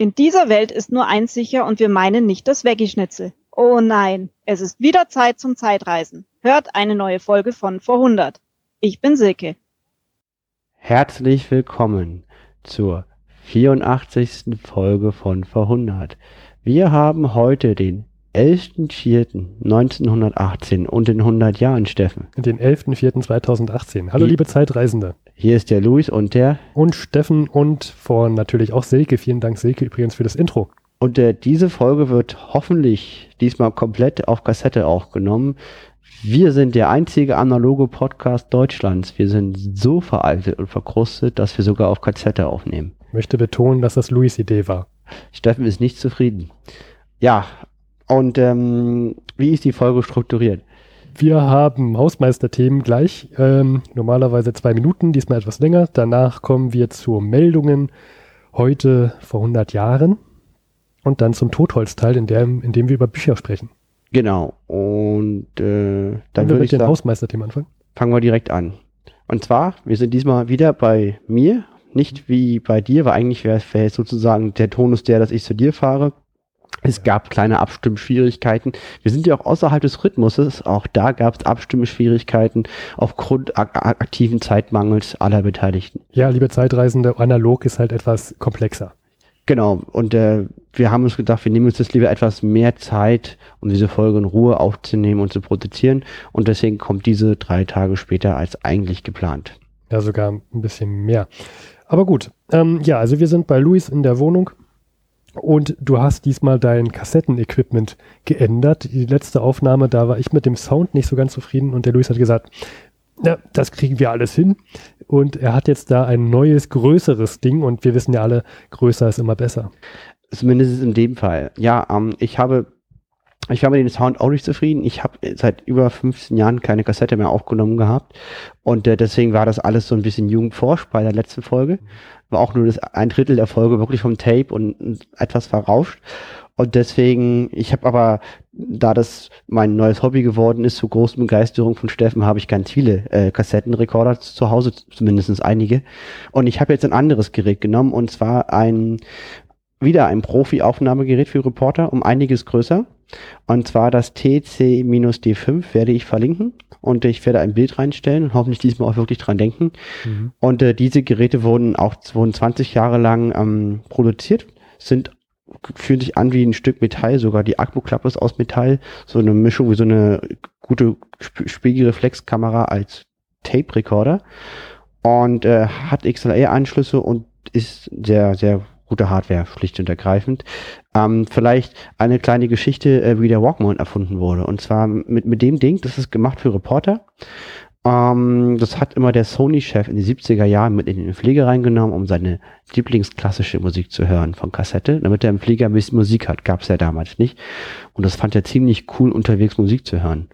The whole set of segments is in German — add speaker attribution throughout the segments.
Speaker 1: In dieser Welt ist nur eins sicher und wir meinen nicht das Veggie-Schnitzel. Oh nein, es ist wieder Zeit zum Zeitreisen. Hört eine neue Folge von Vor 100. Ich bin Silke.
Speaker 2: Herzlich willkommen zur 84. Folge von Vor 100. Wir haben heute den 11.04.1918 und den 100 Jahren, Steffen.
Speaker 3: Den 11.04.2018. Hallo,
Speaker 2: Wie-
Speaker 3: liebe Zeitreisende.
Speaker 2: Hier ist der Luis und der.
Speaker 3: Und Steffen und vor natürlich auch Silke. Vielen Dank, Silke, übrigens für das Intro.
Speaker 2: Und äh, diese Folge wird hoffentlich diesmal komplett auf Kassette aufgenommen. Wir sind der einzige analoge Podcast Deutschlands. Wir sind so veraltet und verkrustet, dass wir sogar auf Kassette aufnehmen.
Speaker 3: Ich möchte betonen, dass das Louis Idee war.
Speaker 2: Steffen ist nicht zufrieden. Ja, und ähm, wie ist die Folge strukturiert?
Speaker 3: Wir haben Hausmeisterthemen gleich. Ähm, normalerweise zwei Minuten, diesmal etwas länger. Danach kommen wir zu Meldungen heute vor 100 Jahren. Und dann zum Totholzteil, in dem, in dem wir über Bücher sprechen.
Speaker 2: Genau. Und äh,
Speaker 3: Dann
Speaker 2: würde
Speaker 3: mit
Speaker 2: ich
Speaker 3: den
Speaker 2: sagen,
Speaker 3: Hausmeisterthemen anfangen.
Speaker 2: fangen wir direkt an. Und zwar, wir sind diesmal wieder bei mir, nicht wie bei dir, weil eigentlich wäre wär jetzt sozusagen der Tonus der, dass ich zu dir fahre. Es gab kleine Abstimmschwierigkeiten. Wir sind ja auch außerhalb des Rhythmuses. Auch da gab es Abstimmschwierigkeiten aufgrund ak ak aktiven Zeitmangels aller Beteiligten.
Speaker 3: Ja, liebe Zeitreisende, analog ist halt etwas komplexer.
Speaker 2: Genau. Und äh, wir haben uns gedacht, wir nehmen uns jetzt lieber etwas mehr Zeit, um diese Folge in Ruhe aufzunehmen und zu produzieren. Und deswegen kommt diese drei Tage später als eigentlich geplant.
Speaker 3: Ja, sogar ein bisschen mehr. Aber gut. Ähm, ja, also wir sind bei Luis in der Wohnung und du hast diesmal dein Kassettenequipment geändert. Die letzte Aufnahme, da war ich mit dem Sound nicht so ganz zufrieden und der Luis hat gesagt, ja, das kriegen wir alles hin. Und er hat jetzt da ein neues, größeres Ding und wir wissen ja alle, größer ist immer besser.
Speaker 2: Zumindest in dem Fall. Ja, ähm, ich habe, ich war mit dem Sound auch nicht zufrieden. Ich habe seit über 15 Jahren keine Kassette mehr aufgenommen gehabt. Und äh, deswegen war das alles so ein bisschen jugendforsch bei der letzten Folge. War auch nur das ein Drittel der Folge wirklich vom Tape und, etwas verrauscht. Und deswegen, ich habe aber, da das mein neues Hobby geworden ist, zur großen Begeisterung von Steffen, habe ich ganz viele äh, Kassettenrekorder zu Hause, zumindest einige. Und ich habe jetzt ein anderes Gerät genommen, und zwar ein wieder ein Profi-Aufnahmegerät für Reporter, um einiges größer. Und zwar das TC-D5 werde ich verlinken und ich werde ein Bild reinstellen und hoffentlich diesmal auch wirklich dran denken. Und äh, diese Geräte wurden auch wurden 20 Jahre lang ähm, produziert, sind fühlen sich an wie ein Stück Metall, sogar die Akkuklappe ist aus Metall, so eine Mischung wie so eine gute Sp Spiegelreflexkamera als Tape-Recorder und äh, hat XLR-Anschlüsse und ist sehr, sehr gute Hardware, schlicht und ergreifend. Ähm, vielleicht eine kleine Geschichte, äh, wie der Walkman erfunden wurde. Und zwar mit, mit dem Ding, das ist gemacht für Reporter. Ähm, das hat immer der Sony-Chef in die 70er Jahren mit in den Flieger reingenommen, um seine lieblingsklassische Musik zu hören von Kassette, damit er im Flieger ein bisschen Musik hat. Gab's ja damals nicht. Und das fand er ziemlich cool, unterwegs Musik zu hören.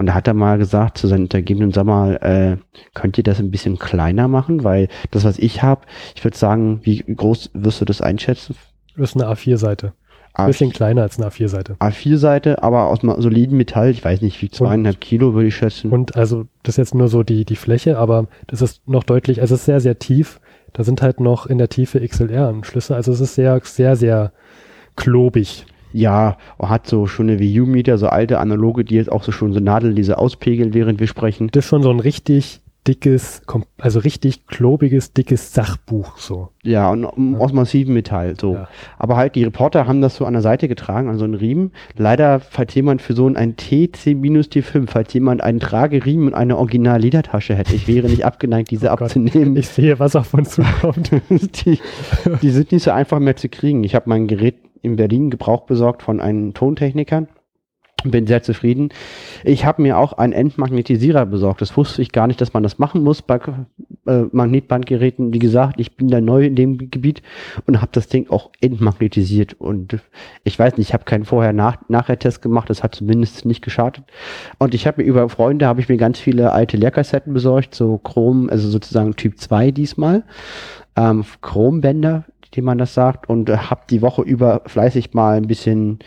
Speaker 2: Und da hat er mal gesagt zu seinen Untergebenen, sag mal, äh, könnt ihr das ein bisschen kleiner machen? Weil das, was ich habe, ich würde sagen, wie groß wirst du das einschätzen?
Speaker 3: Das ist eine A4-Seite. Ein bisschen kleiner als eine A4-Seite.
Speaker 2: A4-Seite, aber aus einem soliden Metall, ich weiß nicht, wie zweieinhalb Kilo würde ich schätzen.
Speaker 3: Und also, das ist jetzt nur so die, die Fläche, aber das ist noch deutlich, also es ist sehr, sehr tief. Da sind halt noch in der Tiefe XLR-Anschlüsse. Also es ist sehr, sehr, sehr klobig.
Speaker 2: Ja, hat so schon eine VU-Meter, so alte analoge, die jetzt auch so schon so Nadellese auspegeln, während wir sprechen.
Speaker 3: Das ist schon so ein richtig dickes, also richtig klobiges, dickes Sachbuch so.
Speaker 2: Ja, und um, aus massivem Metall, so.
Speaker 3: Ja.
Speaker 2: Aber halt, die Reporter haben das so an der Seite getragen, an so einen Riemen. Leider, falls jemand für so ein TC-D5, falls jemand einen Trageriemen und eine Original-Ledertasche hätte, ich wäre nicht abgeneigt, diese
Speaker 3: Oh Gott.
Speaker 2: abzunehmen.
Speaker 3: Ich sehe, was auf uns zukommt.
Speaker 2: die, die sind nicht so einfach mehr zu kriegen. Ich habe mein Gerät in Berlin Gebrauch besorgt von einem Tontechniker. Bin sehr zufrieden. Ich habe mir auch einen Entmagnetisierer besorgt. Das wusste ich gar nicht, dass man das machen muss bei äh, Magnetbandgeräten. Wie gesagt, ich bin da neu in dem Gebiet und habe das Ding auch entmagnetisiert. Und ich weiß nicht, ich habe keinen Vorher-Nachher-Test gemacht. Das hat zumindest nicht geschadet. Und ich habe mir über Freunde habe ich mir ganz viele alte Leerkassetten besorgt, so Chrom, also sozusagen Typ 2 diesmal. Ähm, Chrombänder, die man das sagt. Und äh, habe die Woche über fleißig mal ein bisschen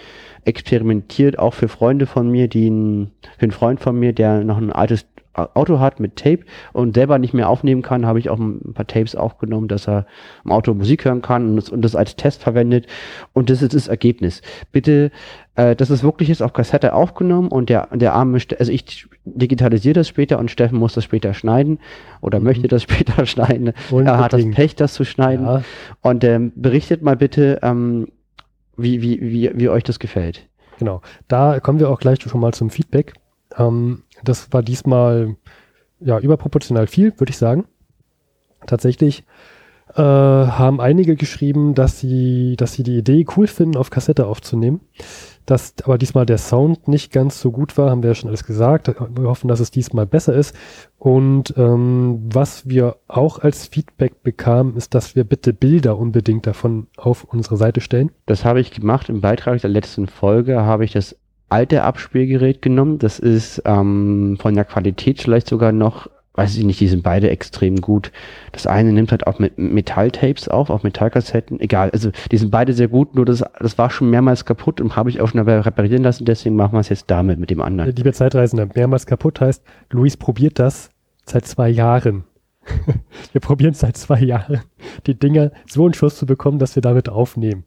Speaker 2: experimentiert, auch für Freunde von mir, die ein, für einen Freund von mir, der noch ein altes Auto hat mit Tape und selber nicht mehr aufnehmen kann, habe ich auch ein paar Tapes aufgenommen, dass er im Auto Musik hören kann und das, und das als Test verwendet. Und das ist das Ergebnis. Bitte, äh, das ist wirklich jetzt auf Kassette aufgenommen und der, der arme, also ich digitalisiere das später und Steffen muss das später schneiden oder mhm. möchte das später schneiden. Und er hat das Pech, das zu schneiden. Ja. Und ähm, berichtet mal bitte, ähm, wie, wie, wie, wie euch das gefällt.
Speaker 3: Genau. Da kommen wir auch gleich schon mal zum Feedback. Ähm, das war diesmal ja überproportional viel, würde ich sagen. Tatsächlich äh, haben einige geschrieben, dass sie, dass sie die Idee cool finden, auf Kassette aufzunehmen. Dass aber diesmal der Sound nicht ganz so gut war, haben wir ja schon alles gesagt. Wir hoffen, dass es diesmal besser ist. Und ähm, was wir auch als Feedback bekamen, ist, dass wir bitte Bilder unbedingt davon auf unsere Seite stellen.
Speaker 2: Das habe ich gemacht. Im Beitrag der letzten Folge habe ich das alte Abspielgerät genommen. Das ist ähm, von der Qualität vielleicht sogar noch, weiß ich nicht, die sind beide extrem gut. Das eine nimmt halt auch mit Metalltapes auf, auf Metallkassetten. Egal, also die sind beide sehr gut, nur das, das war schon mehrmals kaputt und habe ich auch schon reparieren lassen, deswegen machen wir es jetzt damit, mit dem anderen.
Speaker 3: Liebe Zeitreisende, mehrmals kaputt heißt, Luis probiert das seit zwei Jahren. wir probieren seit zwei Jahren, die Dinger so in Schuss zu bekommen, dass wir damit aufnehmen.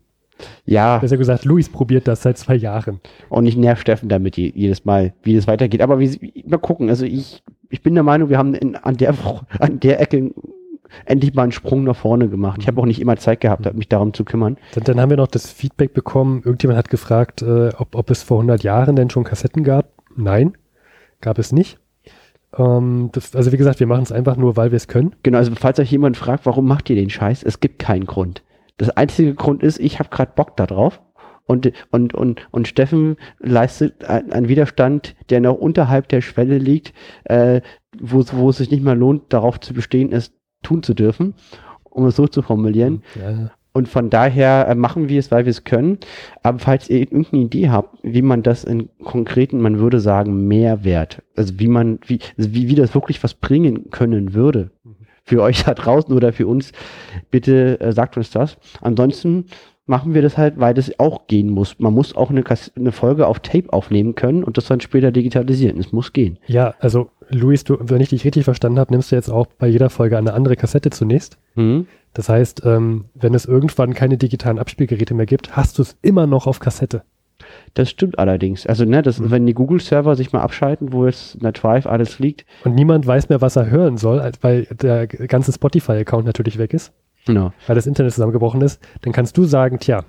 Speaker 2: Ja.
Speaker 3: Besser gesagt, Luis probiert das seit zwei Jahren.
Speaker 2: Und ich nerv Steffen damit jedes Mal, wie das weitergeht. Aber wie, mal gucken. Also ich, ich bin der Meinung, wir haben in, an, der, an der Ecke endlich mal einen Sprung nach vorne gemacht. Ich habe auch nicht immer Zeit gehabt, mich darum zu kümmern.
Speaker 3: Dann, dann, haben wir noch das Feedback bekommen. Irgendjemand hat gefragt, äh, ob, ob es vor 100 Jahren denn schon Kassetten gab. Nein, gab es nicht. Ähm, das, also wie gesagt, wir machen es einfach nur, weil wir es können.
Speaker 2: Genau, also falls euch jemand fragt, warum macht ihr den Scheiß, es gibt keinen Grund. Das einzige Grund ist, ich habe gerade Bock da drauf. Und, und, und, und Steffen leistet einen Widerstand, der noch unterhalb der Schwelle liegt, äh, wo, wo es sich nicht mehr lohnt, darauf zu bestehen, es tun zu dürfen, um es so zu formulieren. Ja. Und von daher äh, machen wir es, weil wir es können. Aber falls ihr irgendeine Idee habt, wie man das in konkreten, man würde sagen, Mehrwert, also wie man, wie, also wie, wie das wirklich was bringen können würde, für euch da draußen oder für uns, bitte äh, sagt uns das. Ansonsten machen wir das halt, weil das auch gehen muss. Man muss auch eine, eine, Folge auf Tape aufnehmen können und das dann später digitalisieren. Es muss gehen.
Speaker 3: Ja, also Luis, du, wenn ich dich richtig verstanden habe, nimmst du jetzt auch bei jeder Folge eine andere Kassette zunächst. Mhm. Das heißt, ähm, wenn es irgendwann keine digitalen Abspielgeräte mehr gibt, hast du es immer noch auf Kassette.
Speaker 2: Das stimmt allerdings. Also, ne, das, mhm. wenn die Google-Server sich mal abschalten, wo jetzt in der Drive alles liegt.
Speaker 3: Und niemand weiß mehr, was er hören soll, weil der ganze Spotify-Account natürlich weg ist. Genau. Weil das Internet zusammengebrochen ist. Dann kannst du sagen, tja,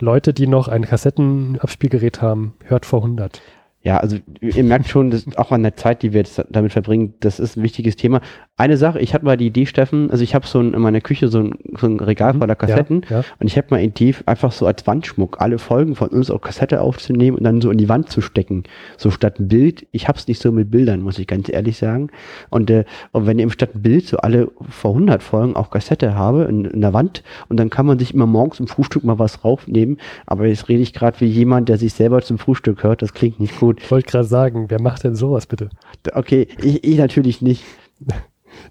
Speaker 3: Leute, die noch ein Kassettenabspielgerät haben, hört vor 100.
Speaker 2: Ja, also ihr merkt schon, dass auch an der Zeit, die wir jetzt damit verbringen, das ist ein wichtiges Thema. Eine Sache, ich hatte mal die Idee, Steffen, also ich habe so ein, in meiner Küche so ein, so ein Regal mhm, voller Kassetten ja, ja. und ich habe mal intuitiv einfach so als Wandschmuck alle Folgen von uns auf Kassette aufzunehmen und dann so in die Wand zu stecken. So statt ein Bild, ich hab's nicht so mit Bildern, muss ich ganz ehrlich sagen. Und, äh, und wenn ihr im statt ein Bild so alle vor 100 Folgen auf Kassette habe in, in der Wand und dann kann man sich immer morgens im Frühstück mal was raufnehmen, aber jetzt rede ich gerade wie jemand, der sich selber zum Frühstück hört, das klingt nicht gut.
Speaker 3: Ich wollte gerade sagen, wer macht denn sowas bitte?
Speaker 2: Okay, ich, ich natürlich nicht.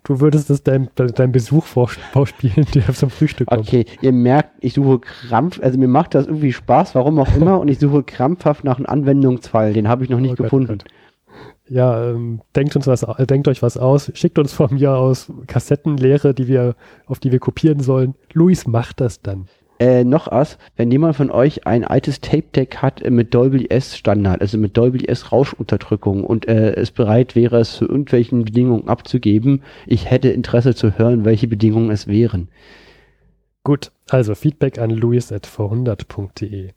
Speaker 3: Du würdest es deinem, deinem Besuch vorspielen, der zum Frühstück
Speaker 2: kommt. Okay, ihr merkt, ich suche krampf, also mir macht das irgendwie Spaß, warum auch immer, und ich suche krampfhaft nach einem Anwendungsfall. Den habe ich noch nicht oh gefunden. Gott, Gott.
Speaker 3: Ja, ähm, denkt uns was, äh, denkt euch was aus, schickt uns von mir aus Kassettenlehre, die wir, auf die wir kopieren sollen. Luis macht das dann.
Speaker 2: Äh, noch was, wenn jemand von euch ein altes Tape-Deck hat mit Dolby S Standard, also mit Dolby S Rauschunterdrückung und äh, es bereit wäre, es zu irgendwelchen Bedingungen abzugeben, ich hätte Interesse zu hören, welche Bedingungen es wären.
Speaker 3: Gut, also Feedback an luis.v100.de.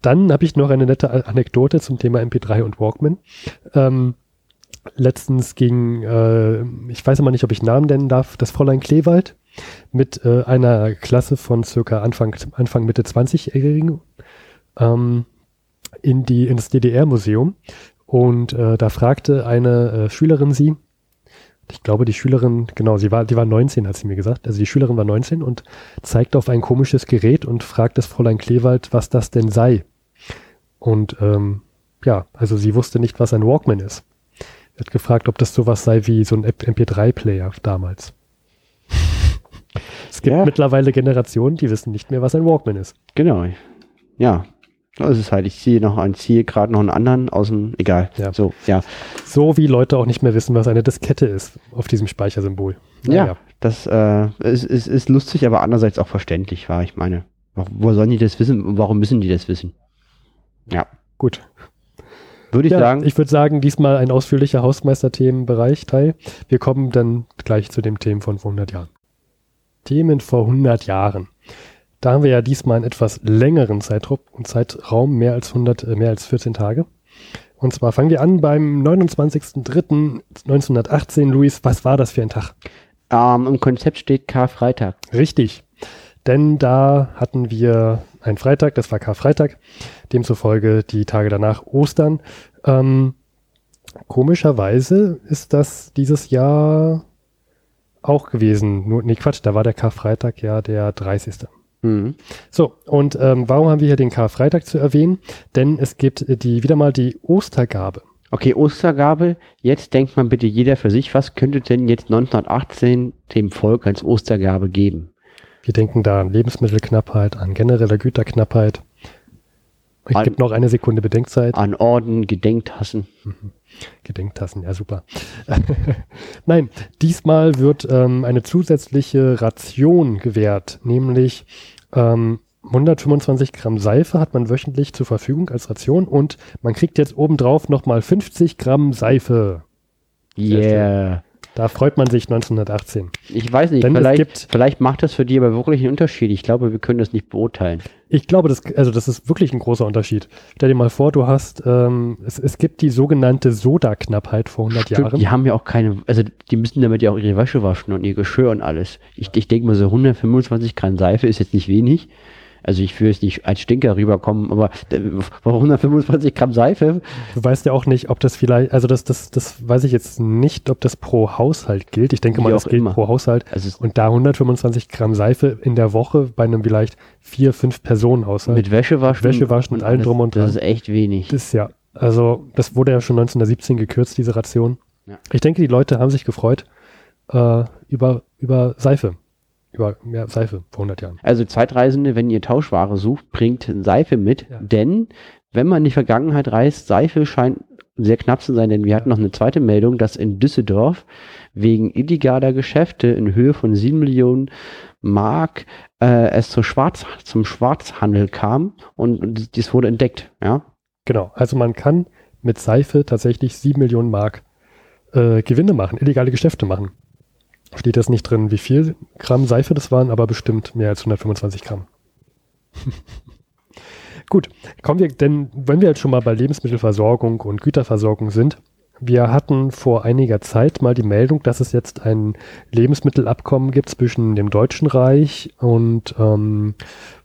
Speaker 3: Dann habe ich noch eine nette Anekdote zum Thema MP3 und Walkman. Ähm, letztens ging, äh, ich weiß aber nicht, ob ich Namen nennen darf, das Fräulein Kleewald mit äh, einer Klasse von circa Anfang, Anfang Mitte 20-Jährigen ähm, in die, ins DDR-Museum. Und äh, da fragte eine äh, Schülerin sie, ich glaube, die Schülerin, genau, sie war, die war 19, hat sie mir gesagt. Also die Schülerin war 19 und zeigte auf ein komisches Gerät und fragt das Fräulein Kleewald, was das denn sei. Und ähm, ja, also sie wusste nicht, was ein Walkman ist. Hat gefragt, ob das sowas sei wie so ein MP3-Player damals. Es gibt ja. mittlerweile Generationen, die wissen nicht mehr, was ein Walkman ist.
Speaker 2: Genau. Ja. Das ist halt, ich ziehe noch einen, ziehe gerade noch einen anderen aus dem, egal.
Speaker 3: Ja.
Speaker 2: So, ja.
Speaker 3: So wie Leute auch nicht mehr wissen, was eine Diskette ist auf diesem Speichersymbol.
Speaker 2: Ja, das äh, ist, ist, ist lustig, aber andererseits auch verständlich, war ich meine. Wo sollen die das wissen warum müssen die das wissen? Ja,
Speaker 3: Gut.
Speaker 2: Würde ich
Speaker 3: ja,
Speaker 2: sagen.
Speaker 3: ich würde sagen, diesmal ein ausführlicher Hausmeister-Themenbereich Teil. Wir kommen dann gleich zu den Themen von vor 100 Jahren. Themen vor 100 Jahren. Da haben wir ja diesmal einen etwas längeren Zeitraum, Zeitraum mehr als 100, äh, mehr als 14 Tage. Und zwar fangen wir an beim 29.03.1918. Luis, was war das für ein Tag?
Speaker 2: ähm, Im Konzept steht Karfreitag.
Speaker 3: Richtig. Denn da hatten wir einen Freitag, das war Karfreitag, demzufolge die Tage danach Ostern. Ähm, komischerweise ist das dieses Jahr auch gewesen. Nur, nee, Quatsch, da war der Karfreitag ja der 30.
Speaker 2: Mhm.
Speaker 3: So, und ähm, warum haben wir hier den Karfreitag zu erwähnen? Denn es gibt äh, die wieder mal die Ostergabe.
Speaker 2: Okay, Ostergabe. Jetzt denkt man bitte jeder für sich, was könnte denn jetzt 1918 dem Volk als Ostergabe geben?
Speaker 3: Wir denken da an Lebensmittelknappheit, an generelle Güterknappheit. Ich gebe noch eine Sekunde Bedenkzeit.
Speaker 2: An Orden, Gedenktassen.
Speaker 3: Gedenktassen, ja super. Nein, diesmal wird ähm, eine zusätzliche Ration gewährt, nämlich ähm, 125 Gramm Seife hat man wöchentlich zur Verfügung als Ration und man kriegt jetzt obendrauf nochmal 50 Gramm Seife.
Speaker 2: Yeah.
Speaker 3: Da freut man sich 1918.
Speaker 2: Ich weiß nicht,
Speaker 3: Denn
Speaker 2: vielleicht, vielleicht macht das für die aber wirklich einen Unterschied. Ich glaube, wir können das nicht beurteilen.
Speaker 3: Ich glaube, das, also das ist wirklich ein großer Unterschied. Stell dir mal vor, du hast, ähm, es, es gibt die sogenannte Soda-Knappheit vor 100
Speaker 2: Stimmt,
Speaker 3: Jahren.
Speaker 2: die haben ja auch keine, also die müssen damit ja auch ihre Wäsche waschen und ihr Geschirr und alles. Ich, ich denke mal, so 125 Gramm Seife ist jetzt nicht wenig. Also ich will jetzt nicht als Stinker rüberkommen, aber äh, 125 Gramm Seife,
Speaker 3: Du weißt ja auch nicht, ob das vielleicht, also das, das, das weiß ich jetzt nicht, ob das pro Haushalt gilt. Ich denke
Speaker 2: Wie
Speaker 3: mal, das gilt
Speaker 2: immer.
Speaker 3: pro Haushalt.
Speaker 2: also es-
Speaker 3: Und da 125 Gramm Seife in der Woche bei einem vielleicht vier, fünf Personen Haushalt.
Speaker 2: mit Wäsche waschen,
Speaker 3: Wäsche waschen und allem drum und
Speaker 2: Das
Speaker 3: dran.
Speaker 2: ist echt wenig.
Speaker 3: Das ist ja, also das wurde ja schon 1917 gekürzt, diese Ration.
Speaker 2: Ja.
Speaker 3: Ich denke, die Leute haben sich gefreut äh, über, über Seife. Über mehr Seife vor 100 Jahren.
Speaker 2: Also Zeitreisende, wenn ihr Tauschware sucht, bringt Seife mit,
Speaker 3: Ja.
Speaker 2: denn wenn man in die Vergangenheit reist, Seife scheint sehr knapp zu sein, denn wir hatten noch eine zweite Meldung, dass in Düsseldorf wegen illegaler Geschäfte in Höhe von 7 Millionen Mark äh, es zur Schwarz, zum Schwarzhandel kam und, und dies wurde entdeckt. Ja,
Speaker 3: Genau, also man kann mit Seife tatsächlich 7 Millionen Mark äh, Gewinne machen, illegale Geschäfte machen. Steht jetzt nicht drin, wie viel Gramm Seife das waren, aber bestimmt mehr als 125 Gramm. Gut, kommen wir, denn wenn wir jetzt schon mal bei Lebensmittelversorgung und Güterversorgung sind, wir hatten vor einiger Zeit mal die Meldung, dass es jetzt ein Lebensmittelabkommen gibt zwischen dem Deutschen Reich und, ähm,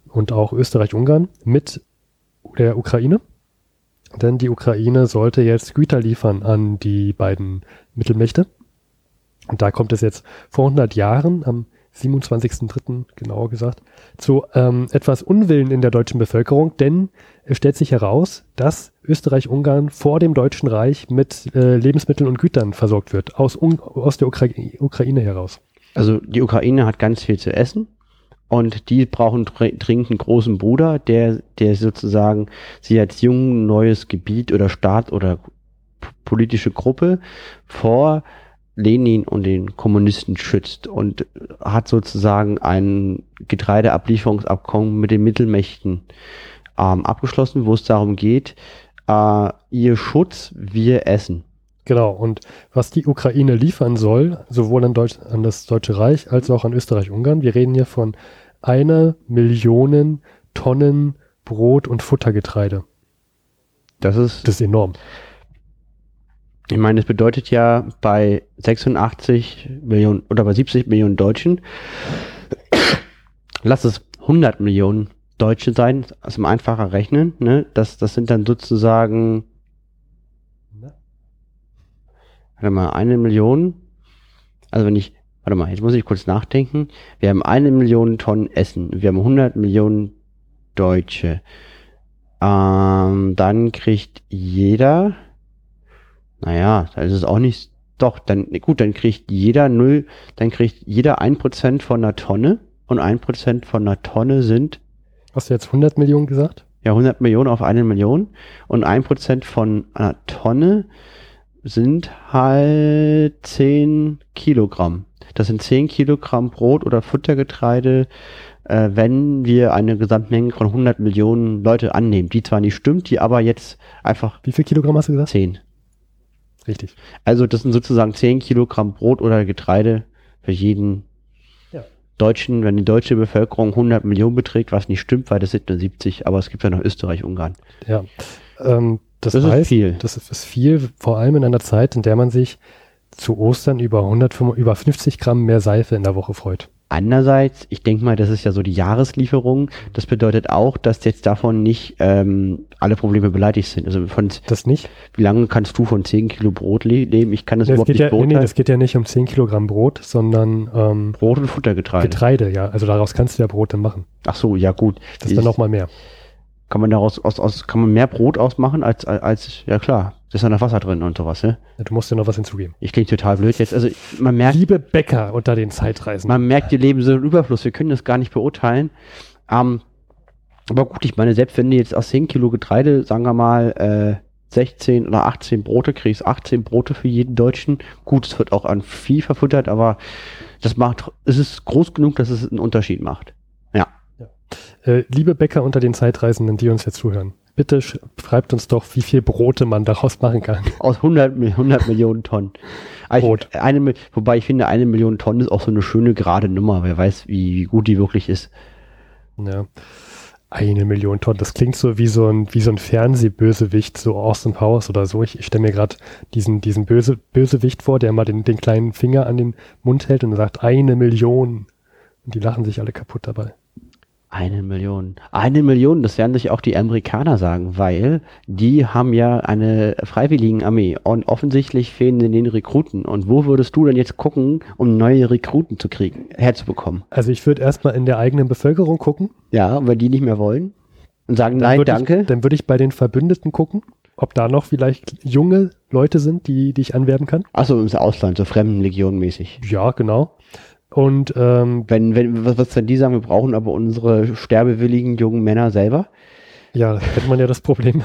Speaker 3: und auch Österreich-Ungarn mit der Ukraine. Denn die Ukraine sollte jetzt Güter liefern an die beiden Mittelmächte. Und da kommt es jetzt vor 100 Jahren, am 27.03. genauer gesagt, zu ähm, etwas Unwillen in der deutschen Bevölkerung, denn es stellt sich heraus, dass Österreich-Ungarn vor dem Deutschen Reich mit äh, Lebensmitteln und Gütern versorgt wird, aus, Un aus der Ukra Ukraine heraus.
Speaker 2: also die Ukraine hat ganz viel zu essen und die brauchen dr- dringend einen großen Bruder, der, der sozusagen sie als jung neues Gebiet oder Staat oder politische Gruppe vor Lenin und den Kommunisten schützt und hat sozusagen ein Getreideablieferungsabkommen mit den Mittelmächten ähm, abgeschlossen, wo es darum geht, äh, ihr Schutz, wir essen.
Speaker 3: Genau, und was die Ukraine liefern soll, sowohl an, Deutsch, an das Deutsche Reich als auch an Österreich-Ungarn, wir reden hier von einer Million Tonnen Brot- und Futtergetreide.
Speaker 2: Das ist
Speaker 3: Das ist enorm.
Speaker 2: Ich meine, das bedeutet ja bei 86 Millionen oder bei 70 Millionen Deutschen, lass es 100 Millionen Deutsche sein, also einfacher rechnen, ne? Das, das sind dann sozusagen, warte mal, eine Million. Also wenn ich, warte mal, jetzt muss ich kurz nachdenken. Wir haben eine Million Tonnen Essen. Wir haben 100 Millionen Deutsche. Ähm, dann kriegt jeder, naja, da ist es auch nicht, doch, dann, gut, dann kriegt jeder null, dann kriegt jeder ein Prozent von einer Tonne und ein Prozent von einer Tonne sind,
Speaker 3: Hast du jetzt 100 Millionen gesagt?
Speaker 2: Ja, 100 Millionen auf eine Million und ein Prozent von einer Tonne sind halt 10 Kilogramm. Das sind 10 Kilogramm Brot oder Futtergetreide, äh, wenn wir eine Gesamtmenge von 100 Millionen Leute annehmen, die zwar nicht stimmt, die aber jetzt einfach
Speaker 3: Wie viel Kilogramm hast du gesagt?
Speaker 2: 10.
Speaker 3: Richtig.
Speaker 2: Also das sind sozusagen 10 Kilogramm Brot oder Getreide für jeden
Speaker 3: Ja.
Speaker 2: Deutschen, wenn die deutsche Bevölkerung 100 Millionen beträgt, was nicht stimmt, weil das sind nur 70, aber es gibt ja noch Österreich, Ungarn.
Speaker 3: Ja. Ähm, das,
Speaker 2: Das ist
Speaker 3: heißt,
Speaker 2: viel.
Speaker 3: das ist viel, vor allem in einer Zeit, in der man sich zu Ostern über 105, über 50 Gramm mehr Seife in der Woche freut.
Speaker 2: Andererseits, ich denke mal, das ist ja so die Jahreslieferung. Das bedeutet auch, dass jetzt davon nicht ähm, alle Probleme beleidigt sind. Also von
Speaker 3: Das nicht?
Speaker 2: wie lange kannst du von 10 Kilo Brot le leben? Ich kann das
Speaker 3: Nee, es
Speaker 2: überhaupt nicht
Speaker 3: ja, nee, nee,
Speaker 2: beurteilen.
Speaker 3: das geht ja nicht um 10 Kilogramm Brot, sondern ähm,
Speaker 2: Brot und Futtergetreide.
Speaker 3: Getreide, ja. Also daraus kannst du ja Brote machen.
Speaker 2: Ach so, ja gut.
Speaker 3: Das ist dann nochmal mehr.
Speaker 2: Kann man daraus aus, aus, kann man mehr Brot ausmachen als, als, als ja klar, da ist ja noch Wasser drin und sowas, ne?
Speaker 3: Ja, Du musst ja noch was hinzugeben.
Speaker 2: Ich klinge total blöd jetzt. Also man merkt,
Speaker 3: Liebe Bäcker unter den Zeitreisen.
Speaker 2: man merkt, wir leben so im Überfluss. Wir können das gar nicht beurteilen. Ähm, aber gut, ich meine, selbst wenn du jetzt aus 10 Kilo Getreide, sagen wir mal, äh, 16 oder 18 Brote kriegst, 18 Brote für jeden Deutschen. Gut, es wird auch an Vieh verfuttert, aber das macht, es ist groß genug, dass es einen Unterschied macht.
Speaker 3: Äh, liebe Bäcker unter den Zeitreisenden, die uns jetzt zuhören, bitte sch- schreibt uns doch, wie viel Brote man daraus machen kann.
Speaker 2: Aus 100, Mi- 100 Millionen Tonnen. Aber
Speaker 3: Brot.
Speaker 2: Ich, eine, wobei ich finde, eine Million Tonnen ist auch so eine schöne gerade Nummer. Wer weiß, wie, wie gut die wirklich ist.
Speaker 3: Ja. Eine Million Tonnen. Das klingt so wie so ein, wie so ein Fernsehbösewicht, so Austin Powers oder so. Ich, ich stelle mir gerade diesen, diesen Böse, Bösewicht vor, der mal den, den kleinen Finger an den Mund hält und sagt, eine Million. Und die lachen sich alle kaputt dabei.
Speaker 2: Eine Million. Eine Million, das werden sich auch die Amerikaner sagen, weil die haben ja eine Freiwilligenarmee und offensichtlich fehlen den Rekruten. Und wo würdest du denn jetzt gucken, um neue Rekruten zu kriegen, herzubekommen?
Speaker 3: Also ich würde erstmal in der eigenen Bevölkerung gucken.
Speaker 2: Ja, weil die nicht mehr wollen und sagen,
Speaker 3: Dann
Speaker 2: nein, danke.
Speaker 3: Ich, dann würde ich bei den Verbündeten gucken, ob da noch vielleicht junge Leute sind, die, die ich anwerben kann.
Speaker 2: Achso, ins Ausland, so Fremdenlegion mäßig.
Speaker 3: Ja, genau. Und ähm,
Speaker 2: Wenn, wenn, was, was denn die sagen, wir brauchen aber unsere sterbewilligen jungen Männer selber?
Speaker 3: Ja, da kennt man ja das Problem.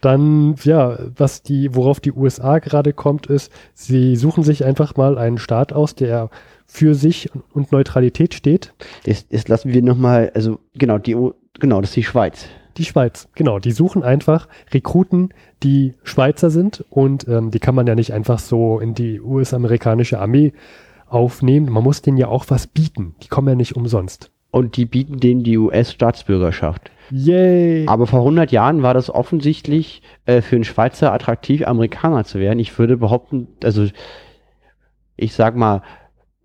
Speaker 3: Dann, ja, was die, worauf die USA gerade kommt, ist, sie suchen sich einfach mal einen Staat aus, der für sich und Neutralität steht.
Speaker 2: Jetzt, jetzt lassen wir nochmal, also genau, die, genau, das ist die Schweiz.
Speaker 3: Die Schweiz, genau. Die suchen einfach Rekruten, die Schweizer sind und ähm, die kann man ja nicht einfach so in die US-amerikanische Armee aufnehmen. Man muss denen ja auch was bieten. Die kommen ja nicht umsonst.
Speaker 2: Und die bieten denen die US-Staatsbürgerschaft.
Speaker 3: Yay!
Speaker 2: Aber vor 100 Jahren war das offensichtlich äh, für einen Schweizer attraktiv, Amerikaner zu werden. Ich würde behaupten, also ich sag mal,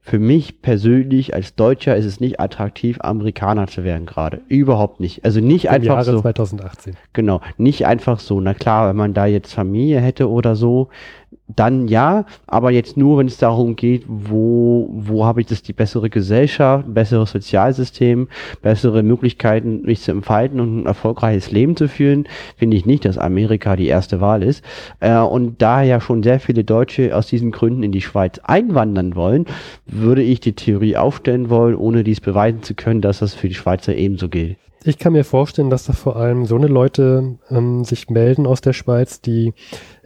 Speaker 2: für mich persönlich als Deutscher ist es nicht attraktiv, Amerikaner zu werden gerade. Überhaupt nicht. Also nicht
Speaker 3: Im
Speaker 2: einfach
Speaker 3: Jahre
Speaker 2: so.
Speaker 3: 2018.
Speaker 2: Genau, nicht einfach so. Na klar, wenn man da jetzt Familie hätte oder so, dann ja, aber jetzt nur, wenn es darum geht, wo, wo habe ich das die bessere Gesellschaft, besseres Sozialsystem, bessere Möglichkeiten, mich zu entfalten und ein erfolgreiches Leben zu führen, finde ich nicht, dass Amerika die erste Wahl ist. Äh, und da ja schon sehr viele Deutsche aus diesen Gründen in die Schweiz einwandern wollen, würde ich die Theorie aufstellen wollen, ohne dies beweisen zu können, dass das für die Schweizer ebenso gilt.
Speaker 3: Ich kann mir vorstellen, dass da vor allem so eine Leute ähm, sich melden aus der Schweiz, die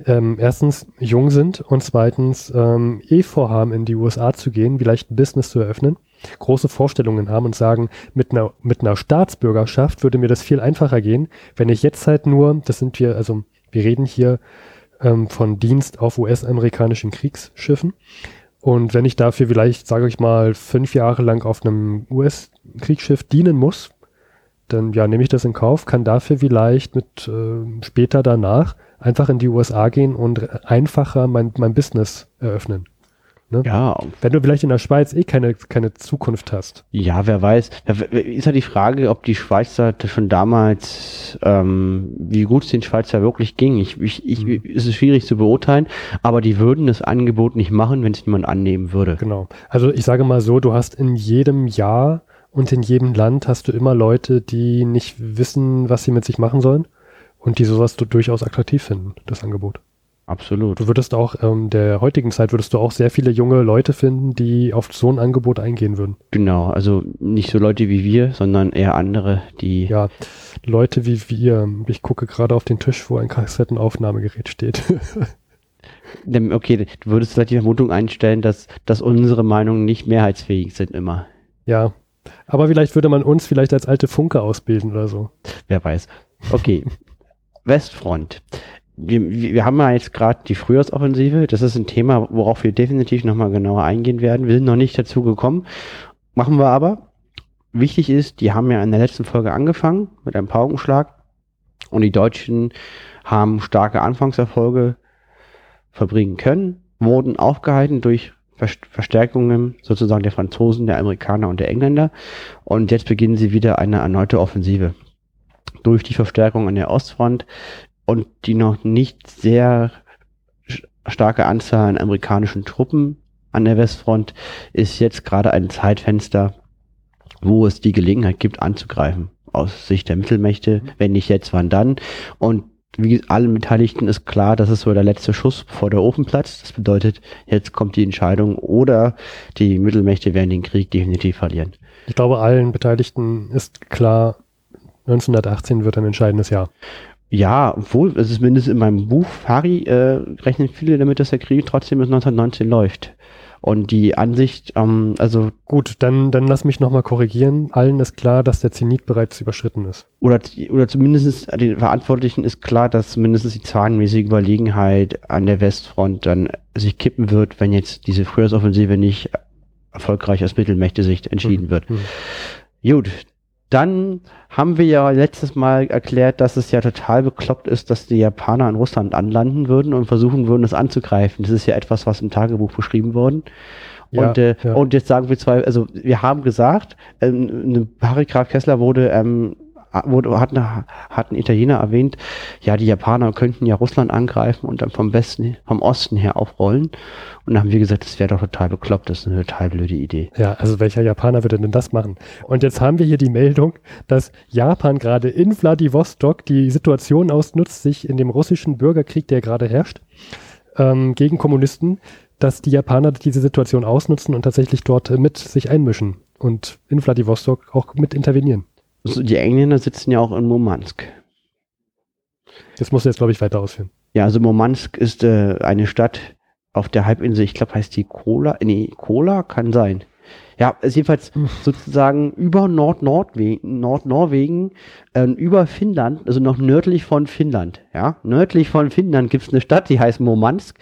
Speaker 3: ähm, erstens jung sind und zweitens ähm, eh vorhaben, in die USA zu gehen, vielleicht ein Business zu eröffnen, große Vorstellungen haben und sagen, mit einer, mit einer Staatsbürgerschaft würde mir das viel einfacher gehen, wenn ich jetzt halt nur, das sind wir, also wir reden hier ähm, von Dienst auf US-amerikanischen Kriegsschiffen. Und wenn ich dafür vielleicht, sage ich mal, fünf Jahre lang auf einem US-Kriegsschiff dienen muss, dann ja, nehme ich das in Kauf, kann dafür vielleicht mit äh, später danach einfach in die USA gehen und einfacher mein, mein Business eröffnen. Ne?
Speaker 2: Ja,
Speaker 3: Wenn du vielleicht in der Schweiz eh keine, keine Zukunft hast.
Speaker 2: Ja, wer weiß. Ist ja die Frage, ob die Schweizer schon damals, ähm, wie gut es den Schweizer wirklich ging. Ich, ich, ich,
Speaker 3: Mhm.
Speaker 2: Es ist schwierig zu beurteilen, aber die würden das Angebot nicht machen, wenn es niemand annehmen würde.
Speaker 3: Genau. Also ich sage mal so, du hast in jedem Jahr und in jedem Land hast du immer Leute, die nicht wissen, was sie mit sich machen sollen und die sowas du durchaus attraktiv finden, das Angebot.
Speaker 2: Absolut.
Speaker 3: Du würdest auch, ähm, der heutigen Zeit würdest du auch sehr viele junge Leute finden, die auf so ein Angebot eingehen würden.
Speaker 2: Genau, also nicht so Leute wie wir, sondern eher andere, die.
Speaker 3: Ja, Leute wie wir. Ich gucke gerade auf den Tisch, wo ein Kassettenaufnahmegerät steht.
Speaker 2: Okay, du würdest vielleicht die Vermutung einstellen, dass, dass unsere Meinungen nicht mehrheitsfähig sind immer.
Speaker 3: Ja, aber vielleicht würde man uns vielleicht als alte Funke ausbilden oder so.
Speaker 2: Wer weiß. Okay. Westfront. Wir, wir haben ja jetzt gerade die Frühjahrsoffensive. Das ist ein Thema, worauf wir definitiv nochmal genauer eingehen werden. Wir sind noch nicht dazu gekommen. Machen wir aber. Wichtig ist, die haben ja in der letzten Folge angefangen mit einem Paukenschlag. Und die Deutschen haben starke Anfangserfolge verbringen können, wurden aufgehalten durch Verstärkungen sozusagen der Franzosen, der Amerikaner und der Engländer. Und jetzt beginnen sie wieder eine erneute Offensive. Durch die Verstärkung an der Ostfront und die noch nicht sehr starke Anzahl an amerikanischen Truppen an der Westfront ist jetzt gerade ein Zeitfenster, wo es die Gelegenheit gibt, anzugreifen. Aus Sicht der Mittelmächte, wenn nicht jetzt, wann dann. Und wie allen Beteiligten ist klar, dass es so der letzte Schuss vor der Ofen platzt. Das bedeutet, jetzt kommt die Entscheidung oder die Mittelmächte werden den Krieg definitiv verlieren.
Speaker 3: Ich glaube, allen Beteiligten ist klar, 1918 wird ein entscheidendes Jahr.
Speaker 2: Ja, obwohl, es ist mindestens in meinem Buch, Fari, äh, rechnen viele damit, dass der Krieg trotzdem bis 1919 läuft. Und die Ansicht, ähm, also.
Speaker 3: Gut, dann, dann lass mich nochmal korrigieren. Allen ist klar, dass der Zenit bereits überschritten ist.
Speaker 2: Oder, oder zumindest den Verantwortlichen ist klar, dass zumindest die zahlenmäßige Überlegenheit an der Westfront dann sich kippen wird, wenn jetzt diese Frühjahrsoffensive nicht erfolgreich aus Mittelmächte-Sicht entschieden mhm. wird. Mhm. Gut, dann haben wir ja letztes Mal erklärt, dass es ja total bekloppt ist, dass die Japaner in Russland anlanden würden und versuchen würden, es anzugreifen. Das ist ja etwas, was im Tagebuch beschrieben worden. Ja, und, äh, ja. und jetzt sagen wir zwei, also wir haben gesagt, ähm, Harry Graf Kessler wurde ähm, wurde, hat, hat ein Italiener erwähnt, ja, die Japaner könnten ja Russland angreifen und dann vom Westen, vom Osten her aufrollen. Und dann haben wir gesagt, das wäre doch total bekloppt, das ist eine total blöde Idee.
Speaker 3: Ja, also welcher Japaner würde denn das machen? Und jetzt haben wir hier die Meldung, dass Japan gerade in Vladivostok die Situation ausnutzt, sich in dem russischen Bürgerkrieg, der gerade herrscht, ähm, gegen Kommunisten, dass die Japaner diese Situation ausnutzen und tatsächlich dort mit sich einmischen und in Vladivostok auch mit intervenieren.
Speaker 2: Also die Engländer sitzen ja auch in Murmansk.
Speaker 3: Das muss jetzt, glaube ich, weiter ausführen.
Speaker 2: Ja, also Murmansk ist äh, eine Stadt auf der Halbinsel, ich glaube, heißt die Kola. Nee, Kola kann sein. Ja, ist jedenfalls sozusagen über Nord-Nordwegen, Nord-Norwegen, äh, über Finnland, also noch nördlich von Finnland. Ja, nördlich von Finnland gibt es eine Stadt, die heißt Murmansk.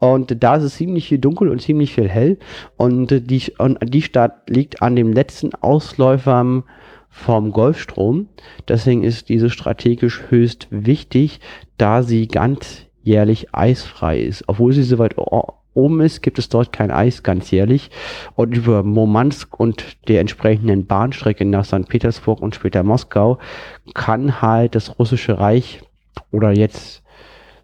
Speaker 2: Und da ist es ziemlich viel dunkel und ziemlich viel hell. Und die, und die Stadt liegt an dem letzten Ausläufer vom Golfstrom. Deswegen ist diese strategisch höchst wichtig, da sie ganz jährlich eisfrei ist. Obwohl sie so weit oben ist, gibt es dort kein Eis ganzjährlich. Und über Murmansk und der entsprechenden Bahnstrecke nach St. Petersburg und später Moskau kann halt das russische Reich oder jetzt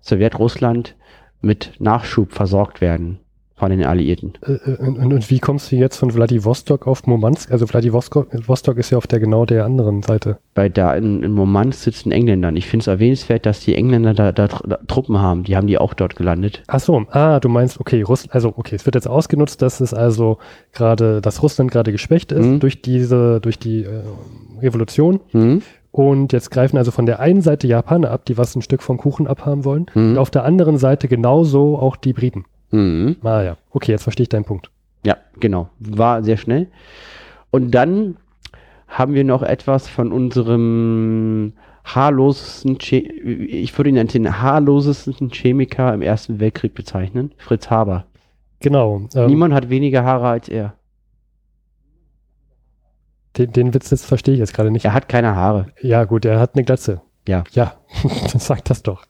Speaker 2: Sowjetrussland mit Nachschub versorgt werden von den Alliierten.
Speaker 3: Äh, äh, und, und, wie kommst du jetzt von Vladivostok auf Murmansk? Also Vladivostok ist ja auf der genau der anderen Seite.
Speaker 2: Bei da in, in Murmansk sitzen Engländer. Ich finde es erwähnenswert, dass die Engländer da, da, da, Truppen haben. Die haben die auch dort gelandet.
Speaker 3: Ach so, ah, du meinst, okay, Russ also okay, es wird jetzt ausgenutzt, dass es also gerade, dass Russland gerade geschwächt ist mhm. durch diese, durch die äh, Revolution. Mhm. Und jetzt greifen also von der einen Seite Japaner ab, die was ein Stück vom Kuchen abhaben wollen, mhm. und auf der anderen Seite genauso auch die Briten. Mhm. Ah ja, okay, jetzt verstehe ich deinen Punkt.
Speaker 2: Ja, genau. War sehr schnell. Und dann haben wir noch etwas von unserem haarlosesten, Che ich würde ihn als den haarlosesten Chemiker im Ersten Weltkrieg bezeichnen, Fritz Haber.
Speaker 3: Genau.
Speaker 2: Ähm, Niemand hat weniger Haare als er.
Speaker 3: Den, den Witz jetzt verstehe ich jetzt gerade nicht.
Speaker 2: Er hat keine Haare.
Speaker 3: Ja, gut, er hat eine Glatze.
Speaker 2: Ja.
Speaker 3: Ja, sag das doch.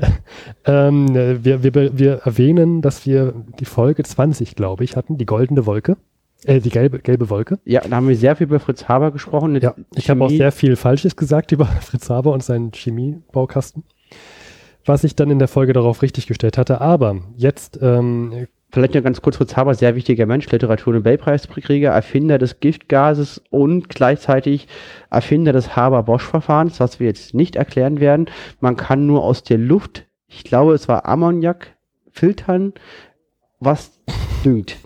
Speaker 3: ähm, wir, wir, wir erwähnen, dass wir die Folge 20, glaube ich, hatten, die goldene Wolke. Äh, die gelbe, gelbe Wolke.
Speaker 2: Ja, da haben wir sehr viel über Fritz Haber gesprochen.
Speaker 3: Ja, ich habe auch sehr viel Falsches gesagt über Fritz Haber und seinen Chemiebaukasten, was ich dann in der Folge darauf richtig gestellt hatte. Aber jetzt ähm,
Speaker 2: vielleicht noch ganz kurz Fritz Haber, sehr wichtiger Mensch, Literatur-Nobelpreisträger, Erfinder des Giftgases und gleichzeitig Erfinder des Haber-Bosch-Verfahrens, was wir jetzt nicht erklären werden. Man kann nur aus der Luft ich glaube, es war Ammoniak, filtern, was düngt.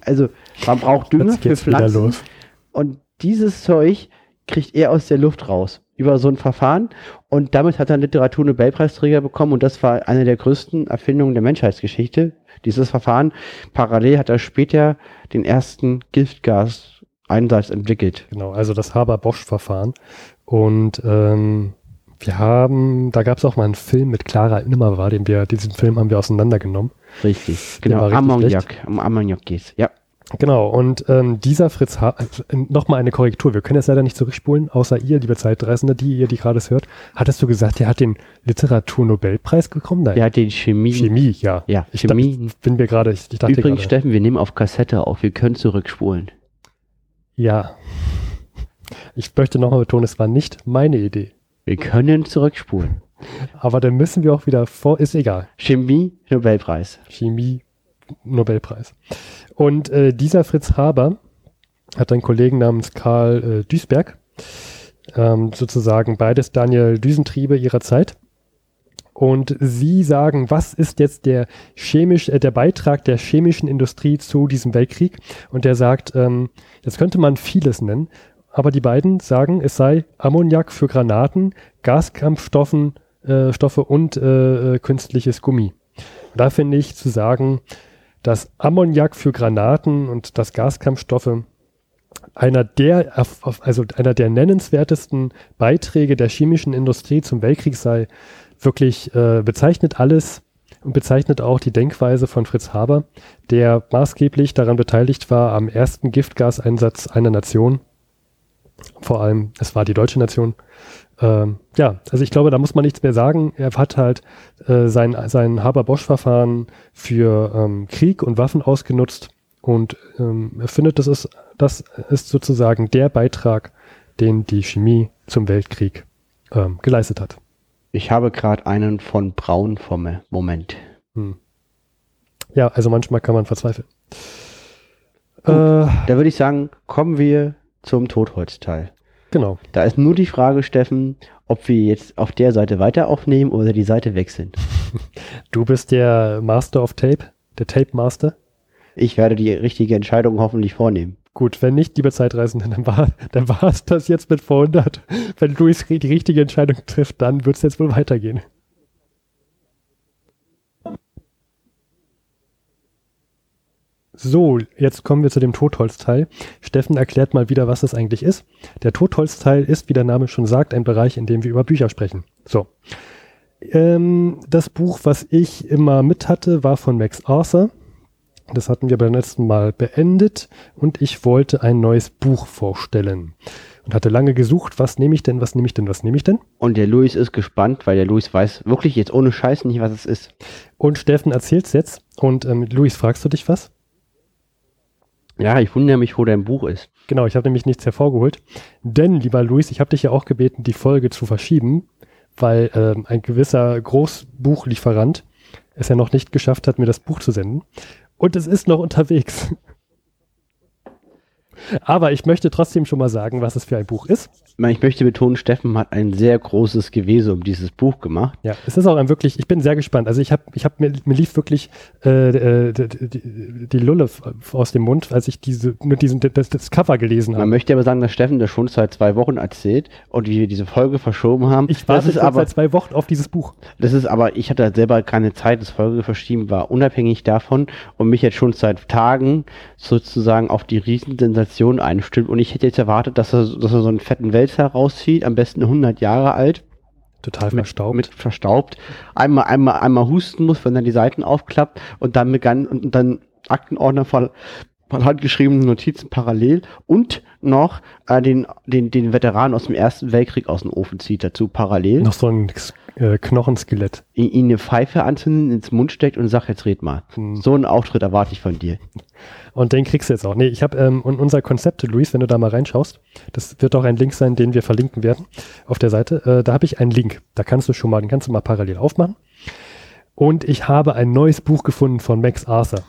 Speaker 2: Also man braucht Dünger für Pflanzen
Speaker 3: los.
Speaker 2: und dieses Zeug kriegt er aus der Luft raus über so ein Verfahren und damit hat er einen Literaturnobelpreisträger bekommen und das war eine der größten Erfindungen der Menschheitsgeschichte. Dieses Verfahren. Parallel hat er später den ersten Giftgas-Einsatz entwickelt.
Speaker 3: Genau, also das Haber-Bosch-Verfahren. Und ähm, wir haben, da gab es auch mal einen Film mit Clara Immerwahr, den wir, diesen Film haben wir auseinandergenommen.
Speaker 2: Richtig. Genau. Ammoniak. Um Ammoniak geht's. Ja.
Speaker 3: Genau, und ähm, dieser Fritz Haber, äh, nochmal eine Korrektur, wir können jetzt leider nicht zurückspulen, außer ihr, liebe Zeitreisende, die ihr, die gerade es hört. Hattest du gesagt, der hat den Literaturnobelpreis bekommen? Nein.
Speaker 2: Der hat den Chemie.
Speaker 3: Chemie, ja.
Speaker 2: Ja,
Speaker 3: Ich,
Speaker 2: Chemie.
Speaker 3: ich bin mir gerade, ich, ich dachte
Speaker 2: Übrigens,
Speaker 3: gerade,
Speaker 2: Steffen, wir nehmen auf Kassette auf. Wir können zurückspulen.
Speaker 3: ja. Ich möchte nochmal betonen, es war nicht meine Idee.
Speaker 2: Wir können zurückspulen.
Speaker 3: Aber dann müssen wir auch wieder vor, ist egal.
Speaker 2: Chemie, Nobelpreis.
Speaker 3: Chemie Nobelpreis. Und äh, dieser Fritz Haber hat einen Kollegen namens Karl äh, Duisberg, ähm, sozusagen beides Daniel Düsentriebe ihrer Zeit. Und sie sagen, was ist jetzt der chemisch, äh, der Beitrag der chemischen Industrie zu diesem Weltkrieg? Und der sagt, ähm, jetzt könnte man vieles nennen, aber die beiden sagen, es sei Ammoniak für Granaten, Gaskampfstoffen, äh, Stoffe und äh, äh, künstliches Gummi. Und da finde ich zu sagen, dass Ammoniak für Granaten und das Gaskampfstoffe einer der, also einer der nennenswertesten Beiträge der chemischen Industrie zum Weltkrieg sei, wirklich äh, bezeichnet alles und bezeichnet auch die Denkweise von Fritz Haber, der maßgeblich daran beteiligt war am ersten Giftgaseinsatz einer Nation. Vor allem, es war die deutsche Nation. Ähm, ja, also ich glaube, da muss man nichts mehr sagen. Er hat halt äh, sein, sein Haber-Bosch-Verfahren für ähm, Krieg und Waffen ausgenutzt und ähm, er findet, das ist, das ist sozusagen der Beitrag, den die Chemie zum Weltkrieg ähm, geleistet hat.
Speaker 2: Ich habe gerade einen von Braun vom Moment.
Speaker 3: Hm. Ja, also manchmal kann man verzweifeln.
Speaker 2: Gut.
Speaker 3: Äh,
Speaker 2: Da würde ich sagen, kommen wir zum Totholzteil.
Speaker 3: Genau.
Speaker 2: Da ist nur die Frage, Steffen, ob wir jetzt auf der Seite weiter aufnehmen oder die Seite wechseln.
Speaker 3: Du bist der Master of Tape, der Tape Master.
Speaker 2: Ich werde die richtige Entscheidung hoffentlich vornehmen.
Speaker 3: Gut, wenn nicht, liebe Zeitreisenden, dann war, dann war es das jetzt mit vor 100. Wenn Luis die richtige Entscheidung trifft, dann wird es jetzt wohl weitergehen. So, jetzt kommen wir zu dem Totholzteil. Steffen erklärt mal wieder, was das eigentlich ist. Der Totholzteil ist, wie der Name schon sagt, ein Bereich, in dem wir über Bücher sprechen. So. Ähm, das Buch, was ich immer mit hatte, war von Max Arthur. Das hatten wir beim letzten Mal beendet und ich wollte ein neues Buch vorstellen. Und hatte lange gesucht, was nehme ich denn, was nehme ich denn, was nehme ich denn?
Speaker 2: Und der Luis ist gespannt, weil der Luis weiß wirklich jetzt ohne Scheiß nicht, was es ist.
Speaker 3: Und Steffen erzählt's jetzt. Und ähm, Luis, fragst du dich was?
Speaker 2: Ja, ich wundere mich, wo dein Buch ist.
Speaker 3: Genau, ich habe nämlich nichts hervorgeholt. Denn, lieber Luis, ich habe dich ja auch gebeten, die Folge zu verschieben, weil ähm, ein gewisser Großbuchlieferant es ja noch nicht geschafft hat, mir das Buch zu senden. Und es ist noch unterwegs. Aber ich möchte trotzdem schon mal sagen, was es für ein Buch ist.
Speaker 2: Ich möchte betonen, Steffen hat ein sehr großes Gewese um dieses Buch gemacht.
Speaker 3: Ja, es ist auch ein wirklich, ich bin sehr gespannt. Also ich habe, ich habe mir, mir lief wirklich äh, äh, die, die, die Lulle aus dem Mund, als ich diese, nur diesen, das, das Cover gelesen
Speaker 2: Man
Speaker 3: habe.
Speaker 2: möchte aber sagen, dass Steffen das schon seit zwei Wochen erzählt und wie wir diese Folge verschoben haben.
Speaker 3: Ich
Speaker 2: das
Speaker 3: warte
Speaker 2: ist
Speaker 3: schon
Speaker 2: aber,
Speaker 3: seit zwei Wochen auf dieses Buch.
Speaker 2: das ist aber, ich hatte selber keine Zeit, das Folge verschieben war unabhängig davon und mich jetzt schon seit Tagen sozusagen auf die Riesensensation einstimmt. Und ich hätte jetzt erwartet, dass er, dass er so einen fetten Wälzer rauszieht, am besten 100 Jahre alt,
Speaker 3: Total
Speaker 2: mit,
Speaker 3: verstaubt.
Speaker 2: mit verstaubt, einmal, einmal, einmal husten muss, wenn er die Seiten aufklappt und dann mit ganz, und dann Aktenordner voll, voll handgeschriebenen Notizen parallel und noch äh, den, den, den Veteran aus dem Ersten Weltkrieg aus dem Ofen zieht dazu parallel,
Speaker 3: Noch so ein äh, Knochenskelett.
Speaker 2: ihn, ihn eine Pfeife anzünden, ins Mund steckt und sagt, jetzt red mal.
Speaker 3: Hm.
Speaker 2: So einen Auftritt erwarte ich von dir.
Speaker 3: Und den kriegst du jetzt auch. Nee, ich habe ähm, und unser Konzept, Luis, wenn du da mal reinschaust, das wird auch ein Link sein, den wir verlinken werden auf der Seite. Äh, da habe ich einen Link. Da kannst du schon mal, den kannst du mal parallel aufmachen. Und ich habe ein neues Buch gefunden von Max Arthur.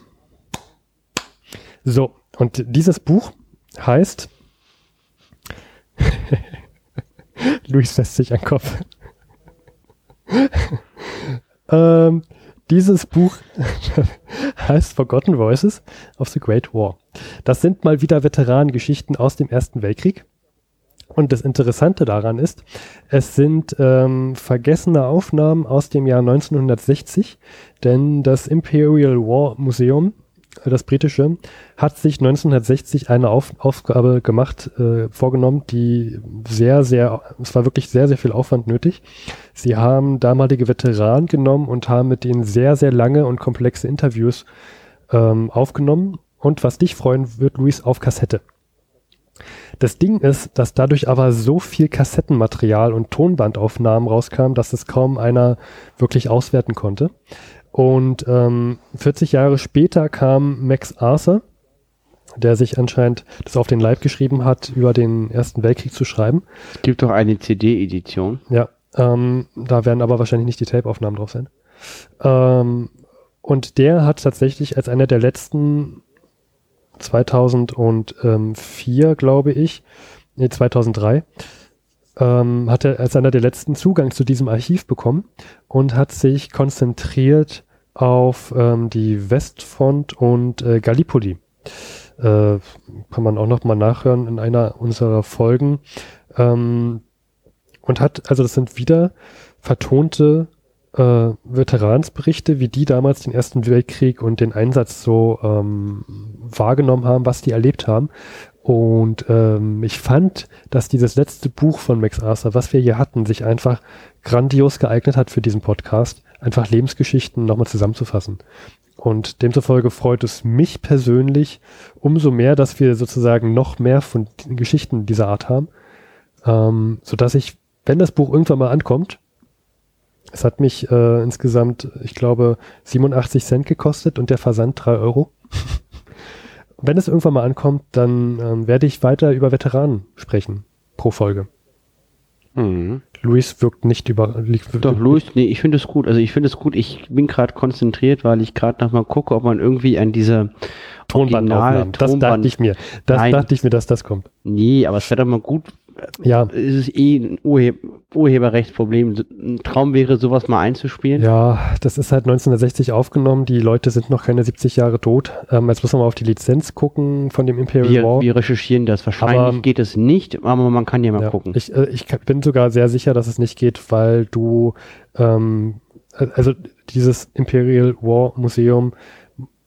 Speaker 3: So, und dieses Buch heißt Luis fässt sich an den Kopf. Ähm, dieses Buch heißt Forgotten Voices of the Great War. Das sind mal wieder Veteranengeschichten aus dem Ersten Weltkrieg. Und das Interessante daran ist, es sind ähm, vergessene Aufnahmen aus dem Jahr 1960, denn das Imperial War Museum, das britische, hat sich 1960 eine Auf Aufgabe gemacht, äh, vorgenommen, die sehr, sehr, es war wirklich sehr, sehr viel Aufwand nötig. Sie haben damalige Veteranen genommen und haben mit ihnen sehr, sehr lange und komplexe Interviews ähm, aufgenommen. Und was dich freuen wird, Luis, auf Kassette. Das Ding ist, dass dadurch aber so viel Kassettenmaterial und Tonbandaufnahmen rauskam, dass es kaum einer wirklich auswerten konnte. Und ähm, 40 Jahre später kam Max Arthur, der sich anscheinend das auf den Leib geschrieben hat, über den Ersten Weltkrieg zu schreiben.
Speaker 2: Es gibt doch eine CD-Edition.
Speaker 3: Ja, ähm, da werden aber wahrscheinlich nicht die Tape-Aufnahmen drauf sein. Ähm, und der hat tatsächlich als einer der letzten 2004, glaube ich, nee, 2003, ähm, hat er als einer der letzten Zugang zu diesem Archiv bekommen und hat sich konzentriert auf ähm, die Westfront und äh, Gallipoli. Äh, kann man auch noch mal nachhören in einer unserer Folgen. Ähm, und hat, also das sind wieder vertonte äh, Veteransberichte, wie die damals den Ersten Weltkrieg und den Einsatz so ähm, wahrgenommen haben, was die erlebt haben. Und ähm, ich fand, dass dieses letzte Buch von Max Arthur, was wir hier hatten, sich einfach grandios geeignet hat für diesen Podcast, einfach Lebensgeschichten nochmal zusammenzufassen. Und demzufolge freut es mich persönlich umso mehr, dass wir sozusagen noch mehr von Geschichten dieser Art haben, ähm, so dass ich, wenn das Buch irgendwann mal ankommt, es hat mich äh, insgesamt, ich glaube, 87 Cent gekostet und der Versand 3 Euro. Wenn es irgendwann mal ankommt, dann ähm, werde ich weiter über Veteranen sprechen pro Folge. Mhm. Luis wirkt nicht über.
Speaker 2: Doch, Luis, nee, ich finde es gut. Also ich finde es gut. Ich bin gerade konzentriert, weil ich gerade nochmal gucke, ob man irgendwie an dieser
Speaker 3: Tonbandaufnahmen. Das Tonband dachte ich mir. Das Nein. dachte ich mir, dass das kommt.
Speaker 2: Nee, aber es wäre doch mal gut,
Speaker 3: ja.
Speaker 2: ist es eh ein Urheb Urheberrechtsproblem. Ein Traum wäre, sowas mal einzuspielen.
Speaker 3: Ja, das ist halt 1960 aufgenommen. Die Leute sind noch keine 70 Jahre tot. Ähm, jetzt muss man mal auf die Lizenz gucken von dem Imperial
Speaker 2: wir,
Speaker 3: War.
Speaker 2: Wir recherchieren das. Wahrscheinlich aber, geht es nicht, aber man kann ja mal ja, gucken.
Speaker 3: Ich, äh, ich bin sogar sehr sicher, dass es nicht geht, weil du, ähm, also dieses Imperial War Museum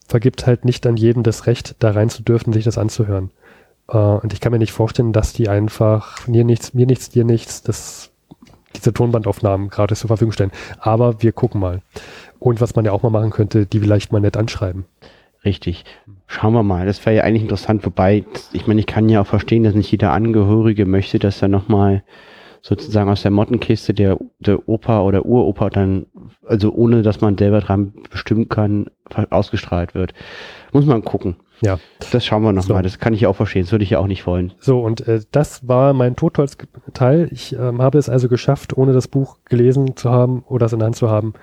Speaker 3: vergibt halt nicht an jeden das Recht, da rein zu dürfen, sich das anzuhören. Äh, und ich kann mir nicht vorstellen, dass die einfach mir nichts, mir nichts, dir nichts, das, diese Tonbandaufnahmen gratis zur Verfügung stellen. Aber wir gucken mal. Und was man ja auch mal machen könnte, die vielleicht mal nett anschreiben.
Speaker 2: Richtig. Schauen wir mal. Das wäre ja eigentlich interessant. Wobei, ich meine, ich kann ja auch verstehen, dass nicht jeder Angehörige möchte, dass er nochmal sozusagen aus der Mottenkiste der, der Opa oder Uropa dann, also ohne dass man selber dran bestimmen kann, ausgestrahlt wird. Muss man gucken.
Speaker 3: Ja.
Speaker 2: Das schauen wir nochmal. So. Das kann ich auch verstehen. Das würde ich ja auch nicht wollen.
Speaker 3: So, und äh, das war mein Totholz-Teil. Ich ähm, habe es also geschafft, ohne das Buch gelesen zu haben oder es in der Hand zu haben,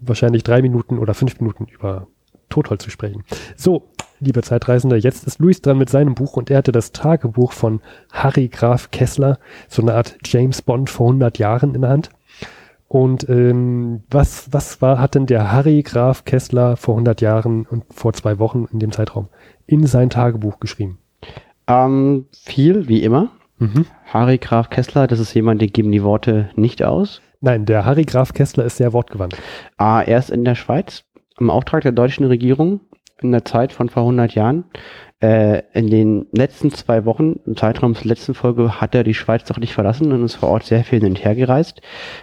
Speaker 3: wahrscheinlich drei Minuten oder fünf Minuten über Totholz zu sprechen. So, liebe Zeitreisende, jetzt ist Luis dran mit seinem Buch und er hatte das Tagebuch von Harry Graf Kessler, so eine Art James Bond vor 100 Jahren in der Hand. Und ähm, was, was war, hat denn der Harry Graf Kessler vor 100 Jahren und vor zwei Wochen in dem Zeitraum in sein Tagebuch geschrieben?
Speaker 2: Ähm, viel, wie immer. Mhm. Harry Graf Kessler, das ist jemand, der geben die Worte nicht aus.
Speaker 3: Nein, der Harry Graf Kessler ist sehr wortgewandt.
Speaker 2: Ah, er ist in der Schweiz im Auftrag der deutschen Regierung in der Zeit von vor 100 Jahren. Äh, in den letzten zwei Wochen, im Zeitraum der letzten Folge, hat er die Schweiz doch nicht verlassen und ist vor Ort sehr viel hin und her gereist.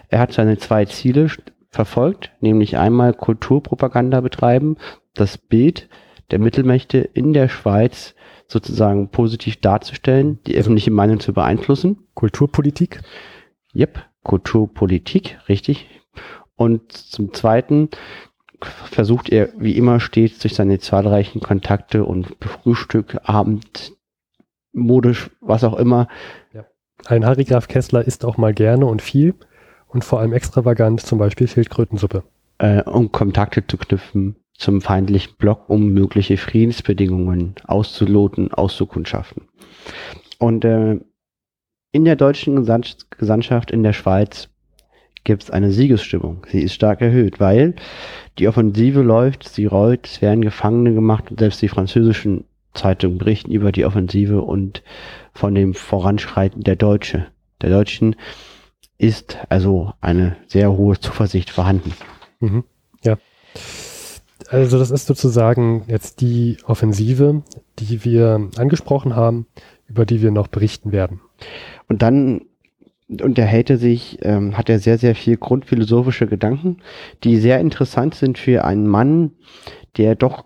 Speaker 2: Er hat seine zwei Ziele verfolgt, nämlich einmal Kulturpropaganda betreiben, das Bild der Mittelmächte in der Schweiz sozusagen positiv darzustellen, die öffentliche Meinung zu beeinflussen.
Speaker 3: Kulturpolitik?
Speaker 2: Yep, Kulturpolitik, richtig. Und zum Zweiten versucht er wie immer stets durch seine zahlreichen Kontakte und Frühstück, Abend, modisch, was auch immer.
Speaker 3: Ja. Ein Harry Graf Kessler isst auch mal gerne und viel und vor allem extravagant, zum Beispiel Schildkrötensuppe.
Speaker 2: Äh, um Kontakte zu knüpfen zum feindlichen Block, um mögliche Friedensbedingungen auszuloten, auszukundschaften. Und äh, in der deutschen Gesandtschaft in der Schweiz gibt es eine Siegesstimmung. Sie ist stark erhöht, weil die Offensive läuft, sie rollt, es werden Gefangene gemacht und selbst die französischen Zeitungen berichten über die Offensive und von dem Voranschreiten der Deutsche. Der Deutschen ist also eine sehr hohe Zuversicht vorhanden.
Speaker 3: Mhm. Ja. Also das ist sozusagen jetzt die Offensive, die wir angesprochen haben, über die wir noch berichten werden.
Speaker 2: Und dann unterhält er sich, ähm, hat er sehr, sehr viel grundphilosophische Gedanken, die sehr interessant sind für einen Mann, der doch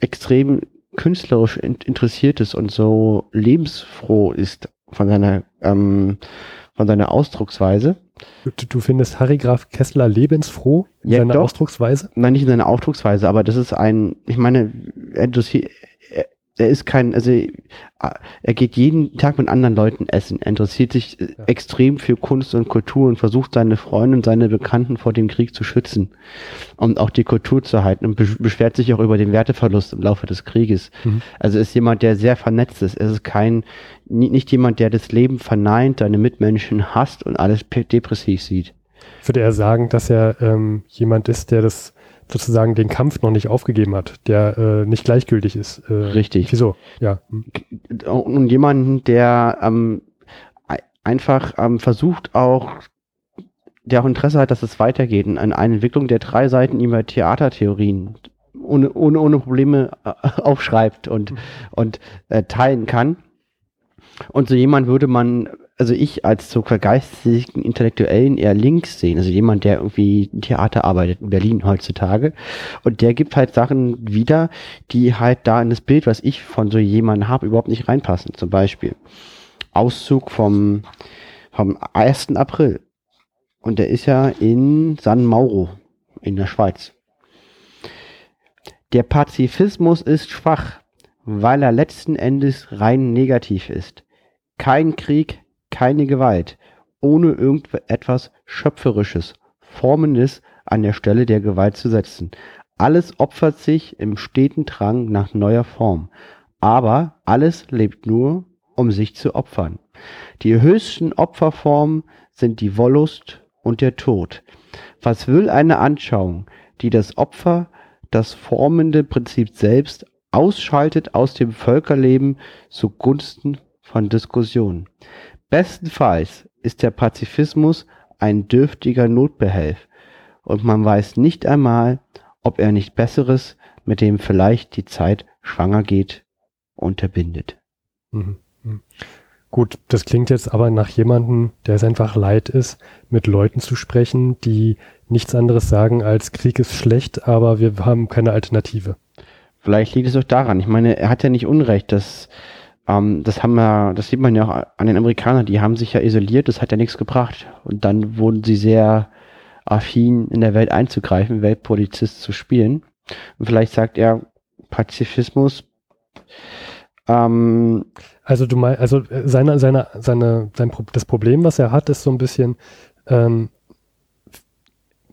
Speaker 2: extrem künstlerisch in interessiert ist und so lebensfroh ist von seiner, ähm, von seiner Ausdrucksweise.
Speaker 3: Du, du findest Harry Graf Kessler lebensfroh
Speaker 2: in ja,
Speaker 3: seiner
Speaker 2: doch.
Speaker 3: Ausdrucksweise?
Speaker 2: Nein, nicht in seiner Ausdrucksweise, aber das ist ein, ich meine, er, er ist kein, also er geht jeden Tag mit anderen Leuten essen. Er interessiert sich äh, ja. extrem für Kunst und Kultur und versucht seine Freunde und seine Bekannten vor dem Krieg zu schützen und auch die Kultur zu halten und beschwert sich auch über den Werteverlust im Laufe des Krieges. Mhm. Also ist jemand, der sehr vernetzt ist. Er ist kein, nicht jemand, der das Leben verneint, seine Mitmenschen hasst und alles depressiv sieht.
Speaker 3: Würde er sagen, dass er ähm, jemand ist, der das sozusagen den Kampf noch nicht aufgegeben hat, der äh, nicht gleichgültig ist.
Speaker 2: Äh, Richtig.
Speaker 3: Wieso? Ja.
Speaker 2: Und jemanden, der ähm, einfach ähm, versucht auch, der auch Interesse hat, dass es weitergeht. Und eine Entwicklung der drei Seiten über Theatertheorien ohne, ohne, ohne Probleme äh, aufschreibt und, mhm. und äh, teilen kann. Und so jemand würde man also ich als so vergeistigten Intellektuellen eher links sehen. Also jemand, der irgendwie Theater arbeitet in Berlin heutzutage. Und der gibt halt Sachen wieder, die halt da in das Bild, was ich von so jemandem habe, überhaupt nicht reinpassen. Zum Beispiel Auszug vom, vom 1. April. Und der ist ja in San Mauro in der Schweiz. Der Pazifismus ist schwach, weil er letzten Endes rein negativ ist. Kein Krieg, keine Gewalt, ohne irgendetwas Schöpferisches, Formendes an der Stelle der Gewalt zu setzen. Alles opfert sich im steten Drang nach neuer Form, aber alles lebt nur, um sich zu opfern. Die höchsten Opferformen sind die Wollust und der Tod. Was will eine Anschauung, die das Opfer, das formende Prinzip selbst, ausschaltet aus dem Völkerleben zugunsten von Diskussionen? Bestenfalls ist der Pazifismus ein dürftiger Notbehelf, und man weiß nicht einmal, ob er nicht Besseres, mit dem vielleicht die Zeit schwanger geht, unterbindet.
Speaker 3: Mhm. mhm. Gut, das klingt jetzt aber nach jemandem, der es einfach leid ist, mit Leuten zu sprechen, die nichts anderes sagen als Krieg ist schlecht, aber wir haben keine Alternative.
Speaker 2: Vielleicht liegt es auch daran. Ich meine, er hat ja nicht Unrecht, dass ähm, das haben wir, das sieht man ja auch an den Amerikanern, die haben sich ja isoliert, das hat ja nichts gebracht. Und dann wurden sie sehr affin, in der Welt einzugreifen, Weltpolizist zu spielen. Und vielleicht sagt er, Pazifismus,
Speaker 3: ähm, also du meinst, also seine, seine, seine, sein, das Problem, was er hat, ist so ein bisschen, ähm,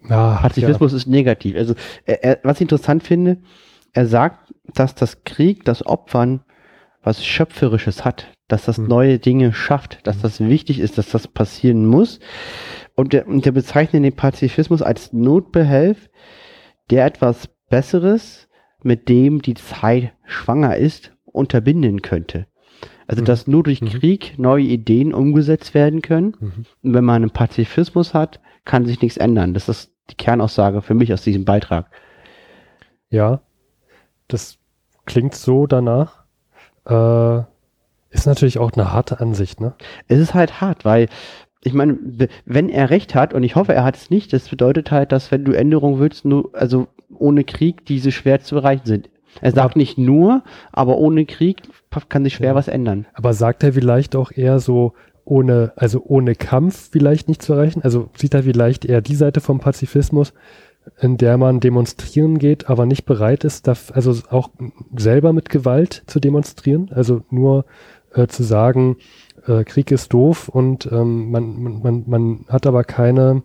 Speaker 2: ja, Pazifismus ja. ist negativ. Also er, er, was ich interessant finde, er sagt, dass das Krieg, das Opfern was Schöpferisches hat, dass das mhm. neue Dinge schafft, dass hm. das wichtig ist, dass das passieren muss. Und der, und der bezeichnet den Pazifismus als Notbehelf, der etwas Besseres, mit dem die Zeit schwanger ist, unterbinden könnte. Also, mhm. dass nur durch mhm. Krieg neue Ideen umgesetzt werden können. Mhm. Und wenn man einen Pazifismus hat, kann sich nichts ändern. Das ist die Kernaussage für mich aus diesem Beitrag.
Speaker 3: Ja, das klingt so danach. Äh, ist natürlich auch eine harte Ansicht, ne?
Speaker 2: Es ist halt hart, weil ich meine, wenn er recht hat, und ich hoffe, er hat es nicht, das bedeutet halt, dass wenn du Änderungen willst, nur, also ohne Krieg diese schwer zu erreichen sind. Er sagt aber, nicht nur, aber ohne Krieg kann sich schwer ja. was ändern.
Speaker 3: Aber sagt er vielleicht auch eher so, ohne, also ohne Kampf vielleicht nicht zu erreichen? Also sieht er vielleicht eher die Seite vom Pazifismus, in der man demonstrieren geht, aber nicht bereit ist, also auch selber mit Gewalt zu demonstrieren, also nur äh, zu sagen, äh, Krieg ist doof und ähm, man, man, man, hat aber keine,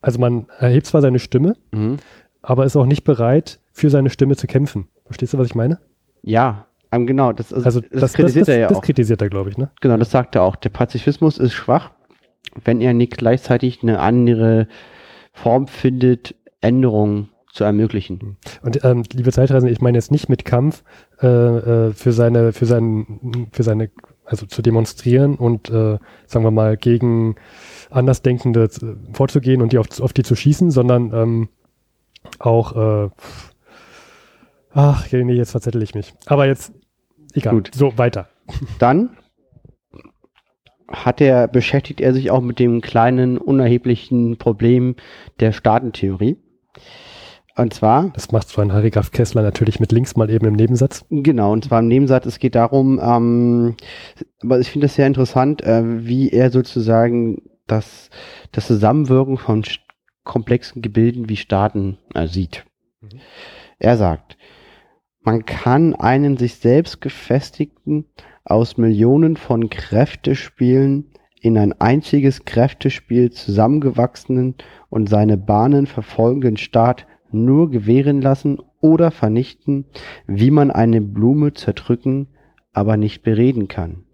Speaker 3: also man erhebt zwar seine Stimme, mhm. aber ist auch nicht bereit, für seine Stimme zu kämpfen. Verstehst du, was ich meine?
Speaker 2: Ja, ähm, genau. Das,
Speaker 3: also, also das, das kritisiert das, er ja auch. Das kritisiert er, glaube ich, ne?
Speaker 2: Genau, das sagt er auch. Der Pazifismus ist schwach, wenn er nicht gleichzeitig eine andere Form findet, Änderungen zu ermöglichen.
Speaker 3: Und ähm, liebe Zeitreisende, ich meine jetzt nicht mit Kampf äh, äh, für seine, für seinen, für seine, also zu demonstrieren und äh, sagen wir mal gegen Andersdenkende vorzugehen und die auf, auf die zu schießen, sondern ähm, auch äh, ach, nee, jetzt verzettel ich mich. Aber jetzt, egal. Gut. So, weiter.
Speaker 2: Dann hat er, beschäftigt er sich auch mit dem kleinen, unerheblichen Problem der Staatentheorie. Und zwar.
Speaker 3: Das macht zwar ein Harry Graf Kessler natürlich mit links mal eben im Nebensatz.
Speaker 2: Genau, und zwar im Nebensatz, es geht darum, ähm, aber ich finde das sehr interessant, äh, wie er sozusagen das, das Zusammenwirken von komplexen Gebilden wie Staaten äh, sieht. Mhm. Er sagt, man kann einen sich selbst gefestigten, aus Millionen von Kräftespielen in ein einziges Kräftespiel zusammengewachsenen und seine Bahnen verfolgenden Staat nur gewähren lassen oder vernichten, wie man eine Blume zerdrücken, aber nicht bereden kann.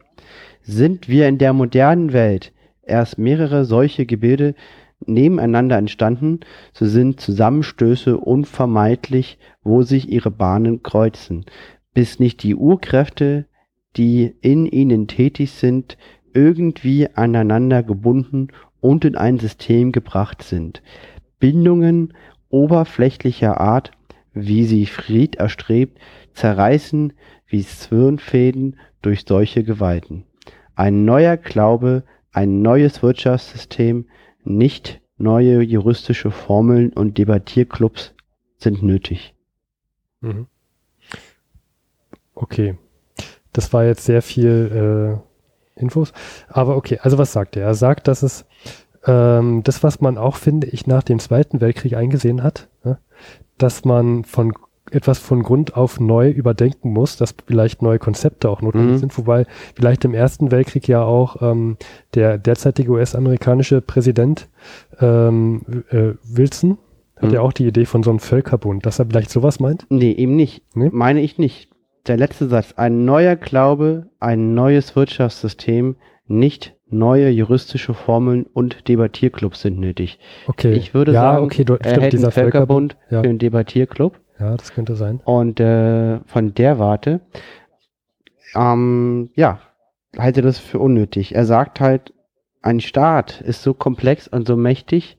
Speaker 2: Sind wir in der modernen Welt erst mehrere solche Gebilde nebeneinander entstanden, so sind Zusammenstöße unvermeidlich, wo sich ihre Bahnen kreuzen, bis nicht die Urkräfte, die in ihnen tätig sind, irgendwie aneinander gebunden und in ein System gebracht sind. Bindungen oberflächlicher Art, wie sie Fried erstrebt, zerreißen wie Zwirnfäden durch solche Gewalten. Ein neuer Glaube, ein neues Wirtschaftssystem, nicht neue juristische Formeln und Debattierclubs sind nötig. Mhm.
Speaker 3: Okay. Das war jetzt sehr viel äh, Infos. Aber okay, also was sagt er? Er sagt, dass es ähm, das, was man auch, finde ich, nach dem Zweiten Weltkrieg eingesehen hat, ja, dass man von etwas von Grund auf neu überdenken muss, dass vielleicht neue Konzepte auch notwendig mhm. sind, wobei vielleicht im Ersten Weltkrieg ja auch ähm, der derzeitige US-amerikanische Präsident ähm, äh, Wilson hat mhm. ja auch die Idee von so einem Völkerbund, dass er vielleicht sowas meint?
Speaker 2: Nee, eben nicht. Nee? Meine ich nicht. Der letzte Satz. Ein neuer Glaube, ein neues Wirtschaftssystem, nicht neue juristische Formeln und Debattierclubs sind nötig.
Speaker 3: Okay.
Speaker 2: Ich würde
Speaker 3: ja,
Speaker 2: sagen,
Speaker 3: okay, du,
Speaker 2: er stimmt, hält dieser Völkerbund, Völkerbund ja. für einen Debattierclub.
Speaker 3: Ja, das könnte sein.
Speaker 2: Und äh, von der Warte, ähm, ja, halte das für unnötig. Er sagt halt, ein Staat ist so komplex und so mächtig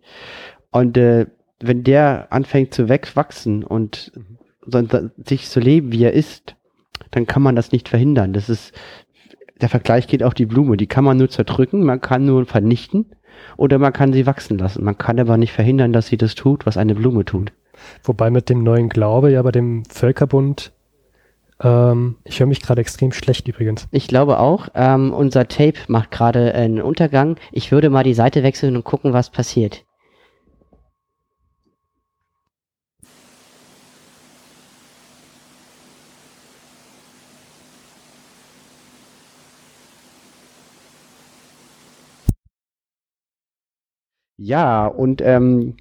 Speaker 2: und äh, wenn der anfängt zu wachsen und mhm. sich so leben, wie er ist, dann kann man das nicht verhindern. Das ist, der Vergleich geht auf die Blume. Die kann man nur zerdrücken, man kann nur vernichten oder man kann sie wachsen lassen. Man kann aber nicht verhindern, dass sie das tut, was eine Blume tut.
Speaker 3: Wobei mit dem neuen Glaube ja bei dem Völkerbund, ähm, ich höre mich gerade extrem schlecht übrigens.
Speaker 4: Ich glaube auch. Ähm, unser Tape macht gerade einen Untergang. Ich würde mal die Seite wechseln und gucken, was passiert.
Speaker 2: Ja, und ähm,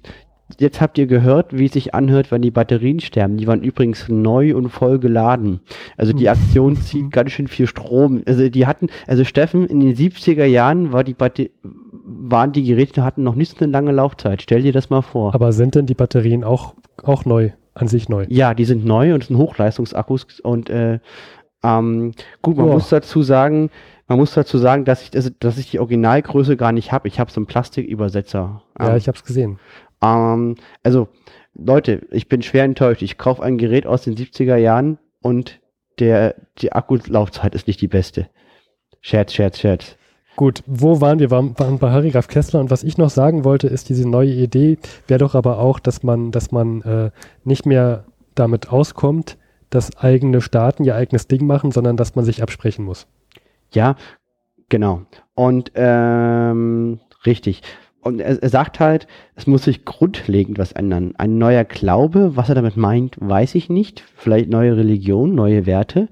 Speaker 2: jetzt habt ihr gehört, wie es sich anhört, wenn die Batterien sterben. Die waren übrigens neu und voll geladen. Also die Aktion zieht ganz schön viel Strom. Also die hatten, also Steffen, in den 70er Jahren war die Batter waren die Geräte, hatten noch nicht so eine lange Laufzeit. Stell dir das mal vor.
Speaker 3: Aber sind denn die Batterien auch, auch neu, an sich neu?
Speaker 2: Ja, die sind neu und sind Hochleistungsakkus und äh, ähm, gut, man oh. muss dazu sagen, man muss dazu sagen, dass ich, also, dass ich die Originalgröße gar nicht habe. Ich habe so einen Plastikübersetzer.
Speaker 3: Ja, ähm, ich habe es gesehen.
Speaker 2: Ähm, also, Leute, ich bin schwer enttäuscht. Ich kaufe ein Gerät aus den 70er Jahren und der, die Akkulaufzeit ist nicht die beste. Scherz, Scherz, Scherz.
Speaker 3: Gut, wo waren wir? Wir waren bei Harry Graf Kessler und was ich noch sagen wollte, ist diese neue Idee, wäre doch aber auch, dass man, dass man äh, nicht mehr damit auskommt, dass eigene Staaten ihr eigenes Ding machen, sondern dass man sich absprechen muss.
Speaker 2: Ja, genau. Und ähm, richtig. Und er, er sagt halt, es muss sich grundlegend was ändern. Ein neuer Glaube, was er damit meint, weiß ich nicht. Vielleicht neue Religion, neue Werte.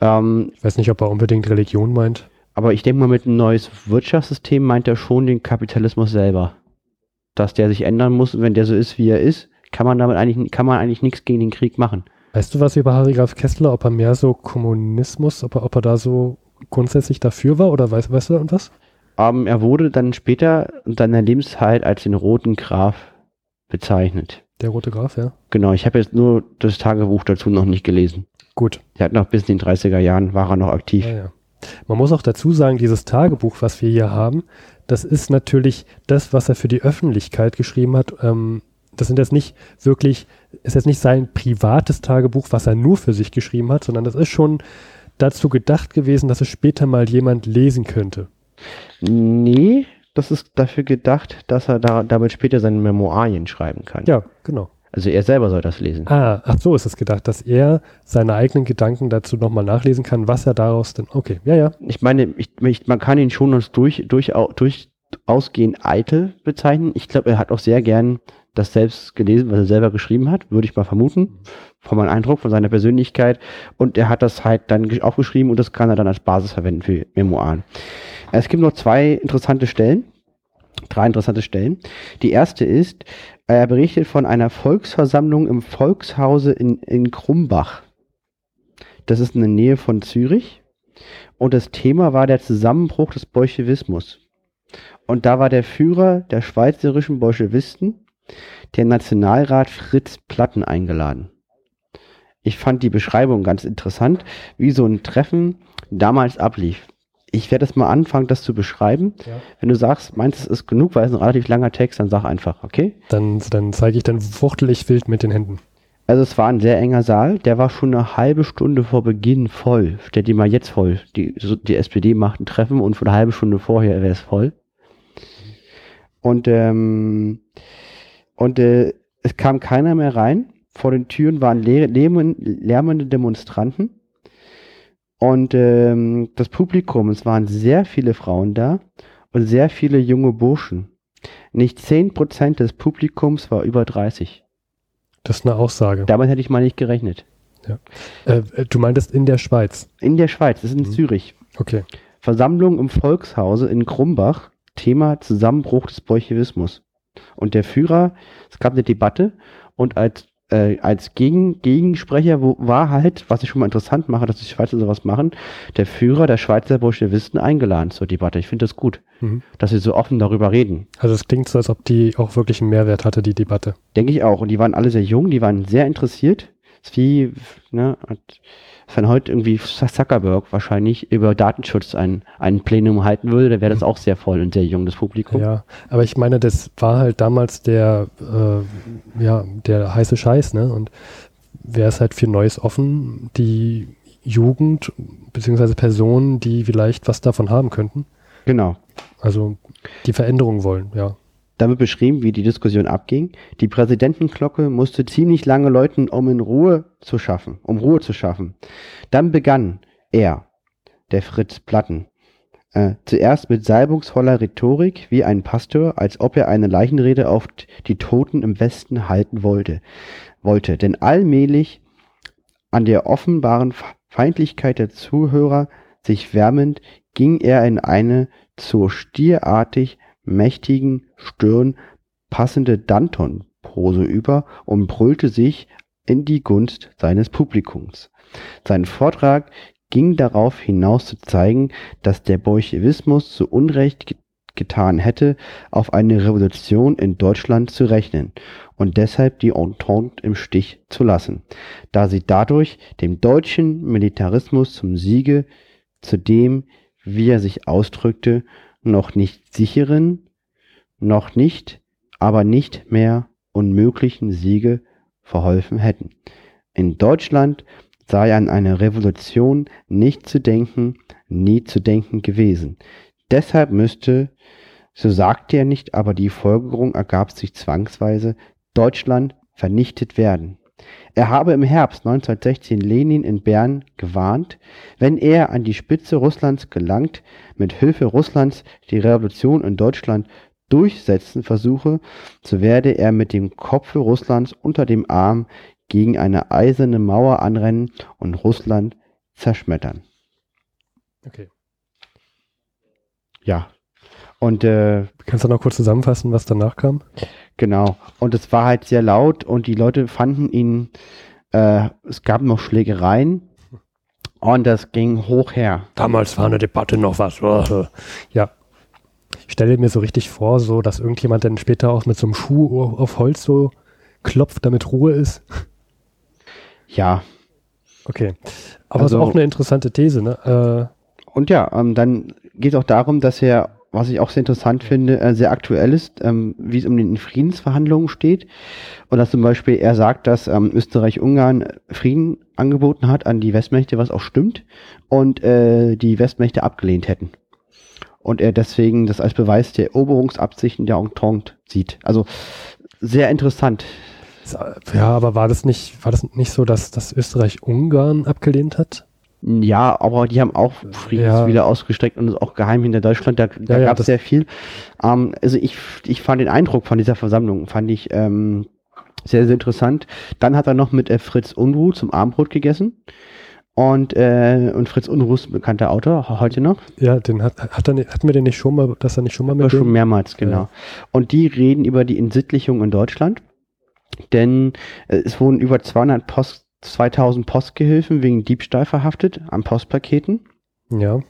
Speaker 3: Ähm, ich weiß nicht, ob er unbedingt Religion meint.
Speaker 2: Aber ich denke mal, mit einem neues Wirtschaftssystem meint er schon den Kapitalismus selber. Dass der sich ändern muss und wenn der so ist, wie er ist, kann man damit eigentlich, kann man eigentlich nichts gegen den Krieg machen.
Speaker 3: Weißt du was über Harry Graf Kessler, ob er mehr so Kommunismus, ob er, ob er da so grundsätzlich dafür war oder weißt, weißt du irgendwas?
Speaker 2: ähm, er wurde dann später in seiner Lebenszeit als den Roten Graf bezeichnet.
Speaker 3: Der rote Graf, ja.
Speaker 2: Genau, ich habe jetzt nur das Tagebuch dazu noch nicht gelesen.
Speaker 3: Gut.
Speaker 2: Er hat noch bis in den 30er Jahren war er noch aktiv.
Speaker 3: Ja, ja. Man muss auch dazu sagen, dieses Tagebuch, was wir hier haben, das ist natürlich das, was er für die Öffentlichkeit geschrieben hat. Ähm, das sind jetzt nicht wirklich, ist jetzt nicht sein privates Tagebuch, was er nur für sich geschrieben hat, sondern das ist schon dazu gedacht gewesen, dass es später mal jemand lesen könnte.
Speaker 2: Nee, das ist dafür gedacht, dass er da, damit später seine Memoirien schreiben kann.
Speaker 3: Ja, genau.
Speaker 2: Also er selber soll das lesen.
Speaker 3: Ah, ach so ist es gedacht, dass er seine eigenen Gedanken dazu nochmal nachlesen kann, was er daraus denn. Okay, ja, ja.
Speaker 2: Ich meine, ich, ich, man kann ihn schon als durch, durch, durch ausgehend eitel bezeichnen. Ich glaube, er hat auch sehr gern das selbst gelesen, was er selber geschrieben hat, würde ich mal vermuten, von meinem Eindruck, von seiner Persönlichkeit. Und er hat das halt dann gesch- aufgeschrieben und das kann er dann als Basis verwenden für Memoiren. Es gibt noch zwei interessante Stellen, drei interessante Stellen. Die erste ist, er berichtet von einer Volksversammlung im Volkshause in, in Krumbach. Das ist in der Nähe von Zürich. Und das Thema war der Zusammenbruch des Bolschewismus. Und da war der Führer der schweizerischen Bolschewisten, der Nationalrat Fritz Platten, eingeladen. Ich fand die Beschreibung ganz interessant, wie so ein Treffen damals ablief. Ich werde es mal anfangen, das zu beschreiben.
Speaker 3: Ja.
Speaker 2: Wenn du sagst, meinst es ist genug, weil es ein relativ langer Text, dann sag einfach, okay?
Speaker 3: Dann, dann zeige ich dann fuchtelig wild mit den Händen.
Speaker 2: Also es war ein sehr enger Saal, der war schon eine halbe Stunde vor Beginn voll. Stell dir mal jetzt voll. Die, die SPD macht ein Treffen und eine halbe Stunde vorher wäre es voll. Und, ähm, und äh, es kam keiner mehr rein. Vor den Türen waren lärmende Demonstranten. Und ähm, das Publikum, es waren sehr viele Frauen da und sehr viele junge Burschen. Nicht 10% des Publikums war über 30.
Speaker 3: Das ist eine Aussage.
Speaker 2: Damit hätte ich mal nicht gerechnet.
Speaker 3: Äh, äh, du meintest in der Schweiz.
Speaker 2: In der Schweiz, das ist in
Speaker 3: Mhm.
Speaker 2: Zürich.
Speaker 3: Okay.
Speaker 2: Versammlung im Volkshause in Krumbach, Thema Zusammenbruch des Bolschewismus. Und der Führer, es gab eine Debatte und als, äh, als Gegen, Gegensprecher wo, war halt, was ich schon mal interessant mache, dass die Schweizer sowas machen, der Führer der Schweizer Bolschewisten eingeladen zur Debatte. Ich finde das gut,
Speaker 3: Mhm.
Speaker 2: dass sie so offen darüber reden.
Speaker 3: Also es klingt so, als ob die auch wirklich einen Mehrwert hatte, die Debatte.
Speaker 2: Denke ich auch. Und die waren alle sehr jung, die waren sehr interessiert. Ist wie, ne, hat- wenn heute irgendwie Zuckerberg wahrscheinlich über Datenschutz ein, ein Plenum halten würde, dann wäre das auch sehr voll und sehr jung, das Publikum.
Speaker 3: Ja, aber ich meine, das war halt damals der, äh, ja, der heiße Scheiß, ne? Und wer ist halt für Neues offen? Die Jugend, beziehungsweise Personen, die vielleicht was davon haben könnten.
Speaker 2: Genau.
Speaker 3: Also die Veränderung wollen, ja.
Speaker 2: Da wird beschrieben, wie die Diskussion abging. Die Präsidentenglocke musste ziemlich lange läuten, um in Ruhe zu schaffen, um Ruhe zu schaffen. Dann begann er, der Fritz Platten, äh, zuerst mit salbungsvoller Rhetorik wie ein Pastor, als ob er eine Leichenrede auf die Toten im Westen halten wollte, wollte. Denn allmählich an der offenbaren Fe- Feindlichkeit der Zuhörer sich wärmend, ging er in eine zur stierartig mächtigen Stirn passende Danton-Pose über und brüllte sich in die Gunst seines Publikums. Sein Vortrag ging darauf hinaus zu zeigen, dass der Bolschewismus zu Unrecht ge- getan hätte, auf eine Revolution in Deutschland zu rechnen und deshalb die Entente im Stich zu lassen, da sie dadurch dem deutschen Militarismus zum Siege, zu dem, wie er sich ausdrückte, noch nicht sicheren, noch nicht, aber nicht mehr unmöglichen Siege verholfen hätten. In Deutschland sei an eine Revolution nicht zu denken, nie zu denken gewesen. Deshalb müsste, so sagte er nicht, aber die Folgerung ergab sich zwangsweise, Deutschland vernichtet werden. Er habe im Herbst 1916 Lenin in Bern gewarnt, wenn er an die Spitze Russlands gelangt, mit Hilfe Russlands die Revolution in Deutschland durchsetzen versuche, so werde er mit dem Kopfe Russlands unter dem Arm gegen eine eiserne Mauer anrennen und Russland zerschmettern.
Speaker 3: Okay.
Speaker 2: Ja. Und äh,
Speaker 3: Kannst du noch kurz zusammenfassen, was danach kam?
Speaker 2: Genau. Und es war halt sehr laut und die Leute fanden ihn, äh, es gab noch Schlägereien und das ging hoch her.
Speaker 3: Damals war eine Debatte noch was. Ja. Ich stelle mir so richtig vor, so, dass irgendjemand dann später auch mit so einem Schuh auf Holz so klopft, damit Ruhe ist.
Speaker 2: Ja.
Speaker 3: Okay. Aber
Speaker 2: Also-
Speaker 3: ist auch eine interessante These, ne?
Speaker 2: Und ja, ähm, dann geht es auch darum, dass er, was ich auch sehr interessant finde, äh, sehr aktuell ist, ähm, wie es um den Friedensverhandlungen steht. Und dass zum Beispiel er sagt, dass ähm, Österreich-Ungarn Frieden angeboten hat an die Westmächte, was auch stimmt, und äh, die Westmächte abgelehnt hätten. Und er deswegen das als Beweis der Eroberungsabsichten der Entente sieht. Also sehr interessant.
Speaker 3: Äh, ja, aber war das nicht, war das nicht so, dass, dass Österreich Ungarn abgelehnt hat?
Speaker 2: Ja, aber die haben auch Friedenswille ausgestreckt und auch geheim hinter Deutschland. Da, da
Speaker 3: Ja, ja,
Speaker 2: gab es sehr viel. Ähm, also ich, ich fand den Eindruck von dieser Versammlung, fand ich ähm, sehr, sehr interessant. Dann hat er noch mit äh, Fritz Unruh zum Abendbrot gegessen. Und, äh, und Fritz Unruh ist ein bekannter Autor, heute noch.
Speaker 3: Ja, den hat, hat er, nicht- hatten wir den nicht schon mal, dass er nicht schon mal
Speaker 2: Ja,
Speaker 3: mit
Speaker 2: schon mehrmals, genau.
Speaker 3: Ja.
Speaker 2: Und die reden über die Entsittlichung in Deutschland. Denn äh, es wurden über 200 Post, 2000 Postgehilfen wegen Diebstahl verhaftet an Postpaketen.
Speaker 3: Ja.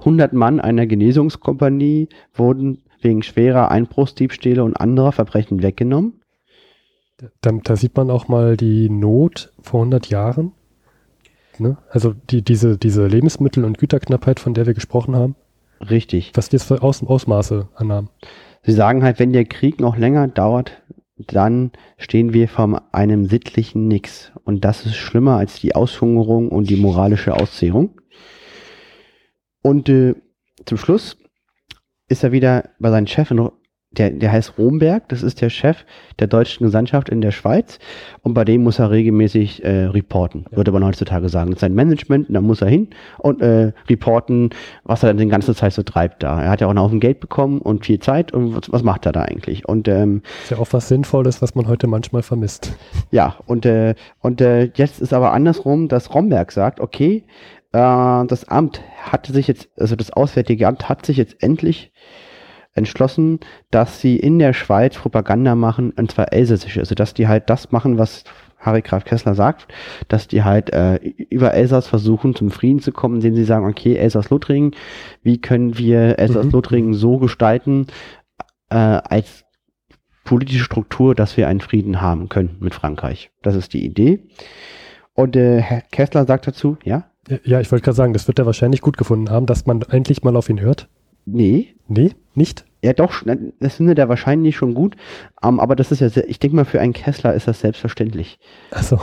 Speaker 2: 100 Mann einer Genesungskompanie wurden wegen schwerer Einbruchsdiebstähle und anderer Verbrechen weggenommen.
Speaker 3: Da, da sieht man auch mal die Not vor 100 Jahren. Ne? Also die, diese, diese Lebensmittel- und Güterknappheit, von der wir gesprochen haben,
Speaker 2: Richtig.
Speaker 3: was die jetzt für Aus, Ausmaße annahmen.
Speaker 2: Sie sagen halt, wenn der Krieg noch länger dauert, dann stehen wir vor einem sittlichen Nix. Und das ist schlimmer als die Aushungerung und die moralische Auszehrung. Und äh, zum Schluss ist er wieder bei seinem Chef, in, der, der heißt Romberg, das ist der Chef der deutschen Gesandtschaft in der Schweiz. Und bei dem muss er regelmäßig äh, reporten,
Speaker 3: Ja.
Speaker 2: würde man heutzutage sagen. Das ist sein Management, und da muss er hin und äh, reporten, was er dann die ganze Zeit so treibt da. Er hat ja auch einen Haufen Geld bekommen und viel Zeit und was, was macht er da eigentlich? Und ähm,
Speaker 3: Ist ja auch was Sinnvolles, was man heute manchmal vermisst.
Speaker 2: ja, und, äh, und äh, jetzt ist aber andersrum, dass Romberg sagt, okay, äh, das Amt hatte sich jetzt, also das Auswärtige Amt hat sich jetzt endlich entschlossen, dass sie in der Schweiz Propaganda machen, und zwar elsässisch, also dass die halt das machen, was Harry Graf Kessler sagt, dass die halt äh, über Elsass versuchen, zum Frieden zu kommen, indem sie sagen, okay, Elsass-Lothringen, wie können wir Elsass-Lothringen so gestalten, äh, als politische Struktur, dass wir einen Frieden haben können mit Frankreich. Das ist die Idee. Und äh, Herr Kessler sagt dazu, ja,
Speaker 3: Ja, ich wollte gerade sagen, das wird er wahrscheinlich gut gefunden haben, dass man endlich mal auf ihn hört.
Speaker 2: Nee,
Speaker 3: Nee, nicht?
Speaker 2: ja doch, das findet er wahrscheinlich schon gut, ähm, aber das ist ja, sehr, ich denke mal, für einen Kessler ist das selbstverständlich.
Speaker 3: Also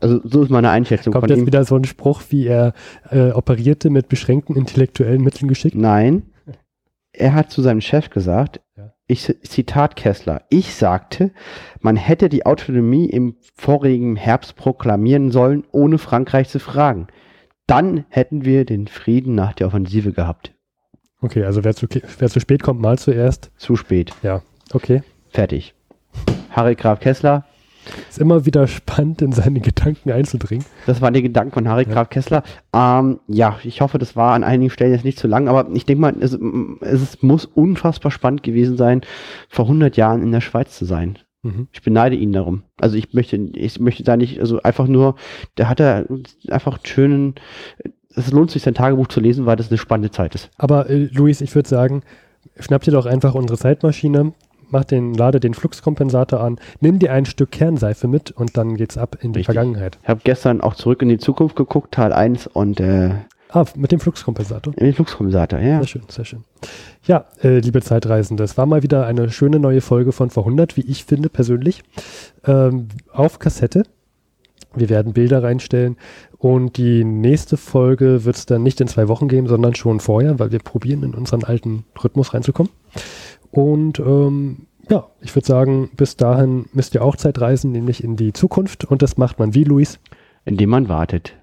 Speaker 2: Also so ist meine Einschätzung
Speaker 3: kommt
Speaker 2: von
Speaker 3: jetzt
Speaker 2: ihm.
Speaker 3: wieder so ein Spruch, wie er äh, operierte mit beschränkten intellektuellen Mitteln geschickt.
Speaker 2: Nein, er hat zu seinem Chef gesagt,
Speaker 3: Ja.
Speaker 2: ich Zitat Kessler, ich sagte, man hätte die Autonomie im vorigen Herbst proklamieren sollen, ohne Frankreich zu fragen. Dann hätten wir den Frieden nach der Offensive gehabt.
Speaker 3: Okay, also wer zu, wer zu spät kommt, mal zuerst.
Speaker 2: Zu spät.
Speaker 3: Okay.
Speaker 2: Fertig. Harry Graf Kessler,
Speaker 3: Ist immer wieder spannend, in seine Gedanken einzudringen.
Speaker 2: das waren die Gedanken von Harry
Speaker 3: Ja.
Speaker 2: Graf Kessler. Ähm, ja, ich hoffe, das war an einigen Stellen jetzt nicht zu lang, aber ich denke mal, es, es muss unfassbar spannend gewesen sein, vor 100 Jahren in der Schweiz zu sein.
Speaker 3: Mhm.
Speaker 2: Ich beneide ihn darum. Also ich möchte, ich möchte da nicht, also einfach nur, da hat er einfach einen schönen, es lohnt sich sein Tagebuch zu lesen, weil das eine spannende Zeit ist.
Speaker 3: Aber äh, Luis, ich würde sagen, schnapp dir doch einfach unsere Zeitmaschine, mach den, lade den Fluxkompensator an, nimm dir ein Stück Kernseife mit und dann geht's ab in die
Speaker 2: Richtig.
Speaker 3: Vergangenheit.
Speaker 2: Ich habe gestern auch zurück in die Zukunft geguckt, Teil 1 und äh,
Speaker 3: Ah, mit dem Fluxkompensator.
Speaker 2: in den Fluxkompensator, ja.
Speaker 3: Sehr schön, sehr schön. Ja, äh, liebe Zeitreisende, es war mal wieder eine schöne neue Folge von vor 100, wie ich finde persönlich, ähm, auf Kassette. Wir werden Bilder reinstellen und die nächste Folge wird es dann nicht in zwei Wochen geben, sondern schon vorher, weil wir probieren in unseren alten Rhythmus reinzukommen. Und ähm, ja, ich würde sagen, bis dahin müsst ihr auch Zeit reisen, nämlich in die Zukunft und das macht man wie, Luis?
Speaker 2: Indem man wartet.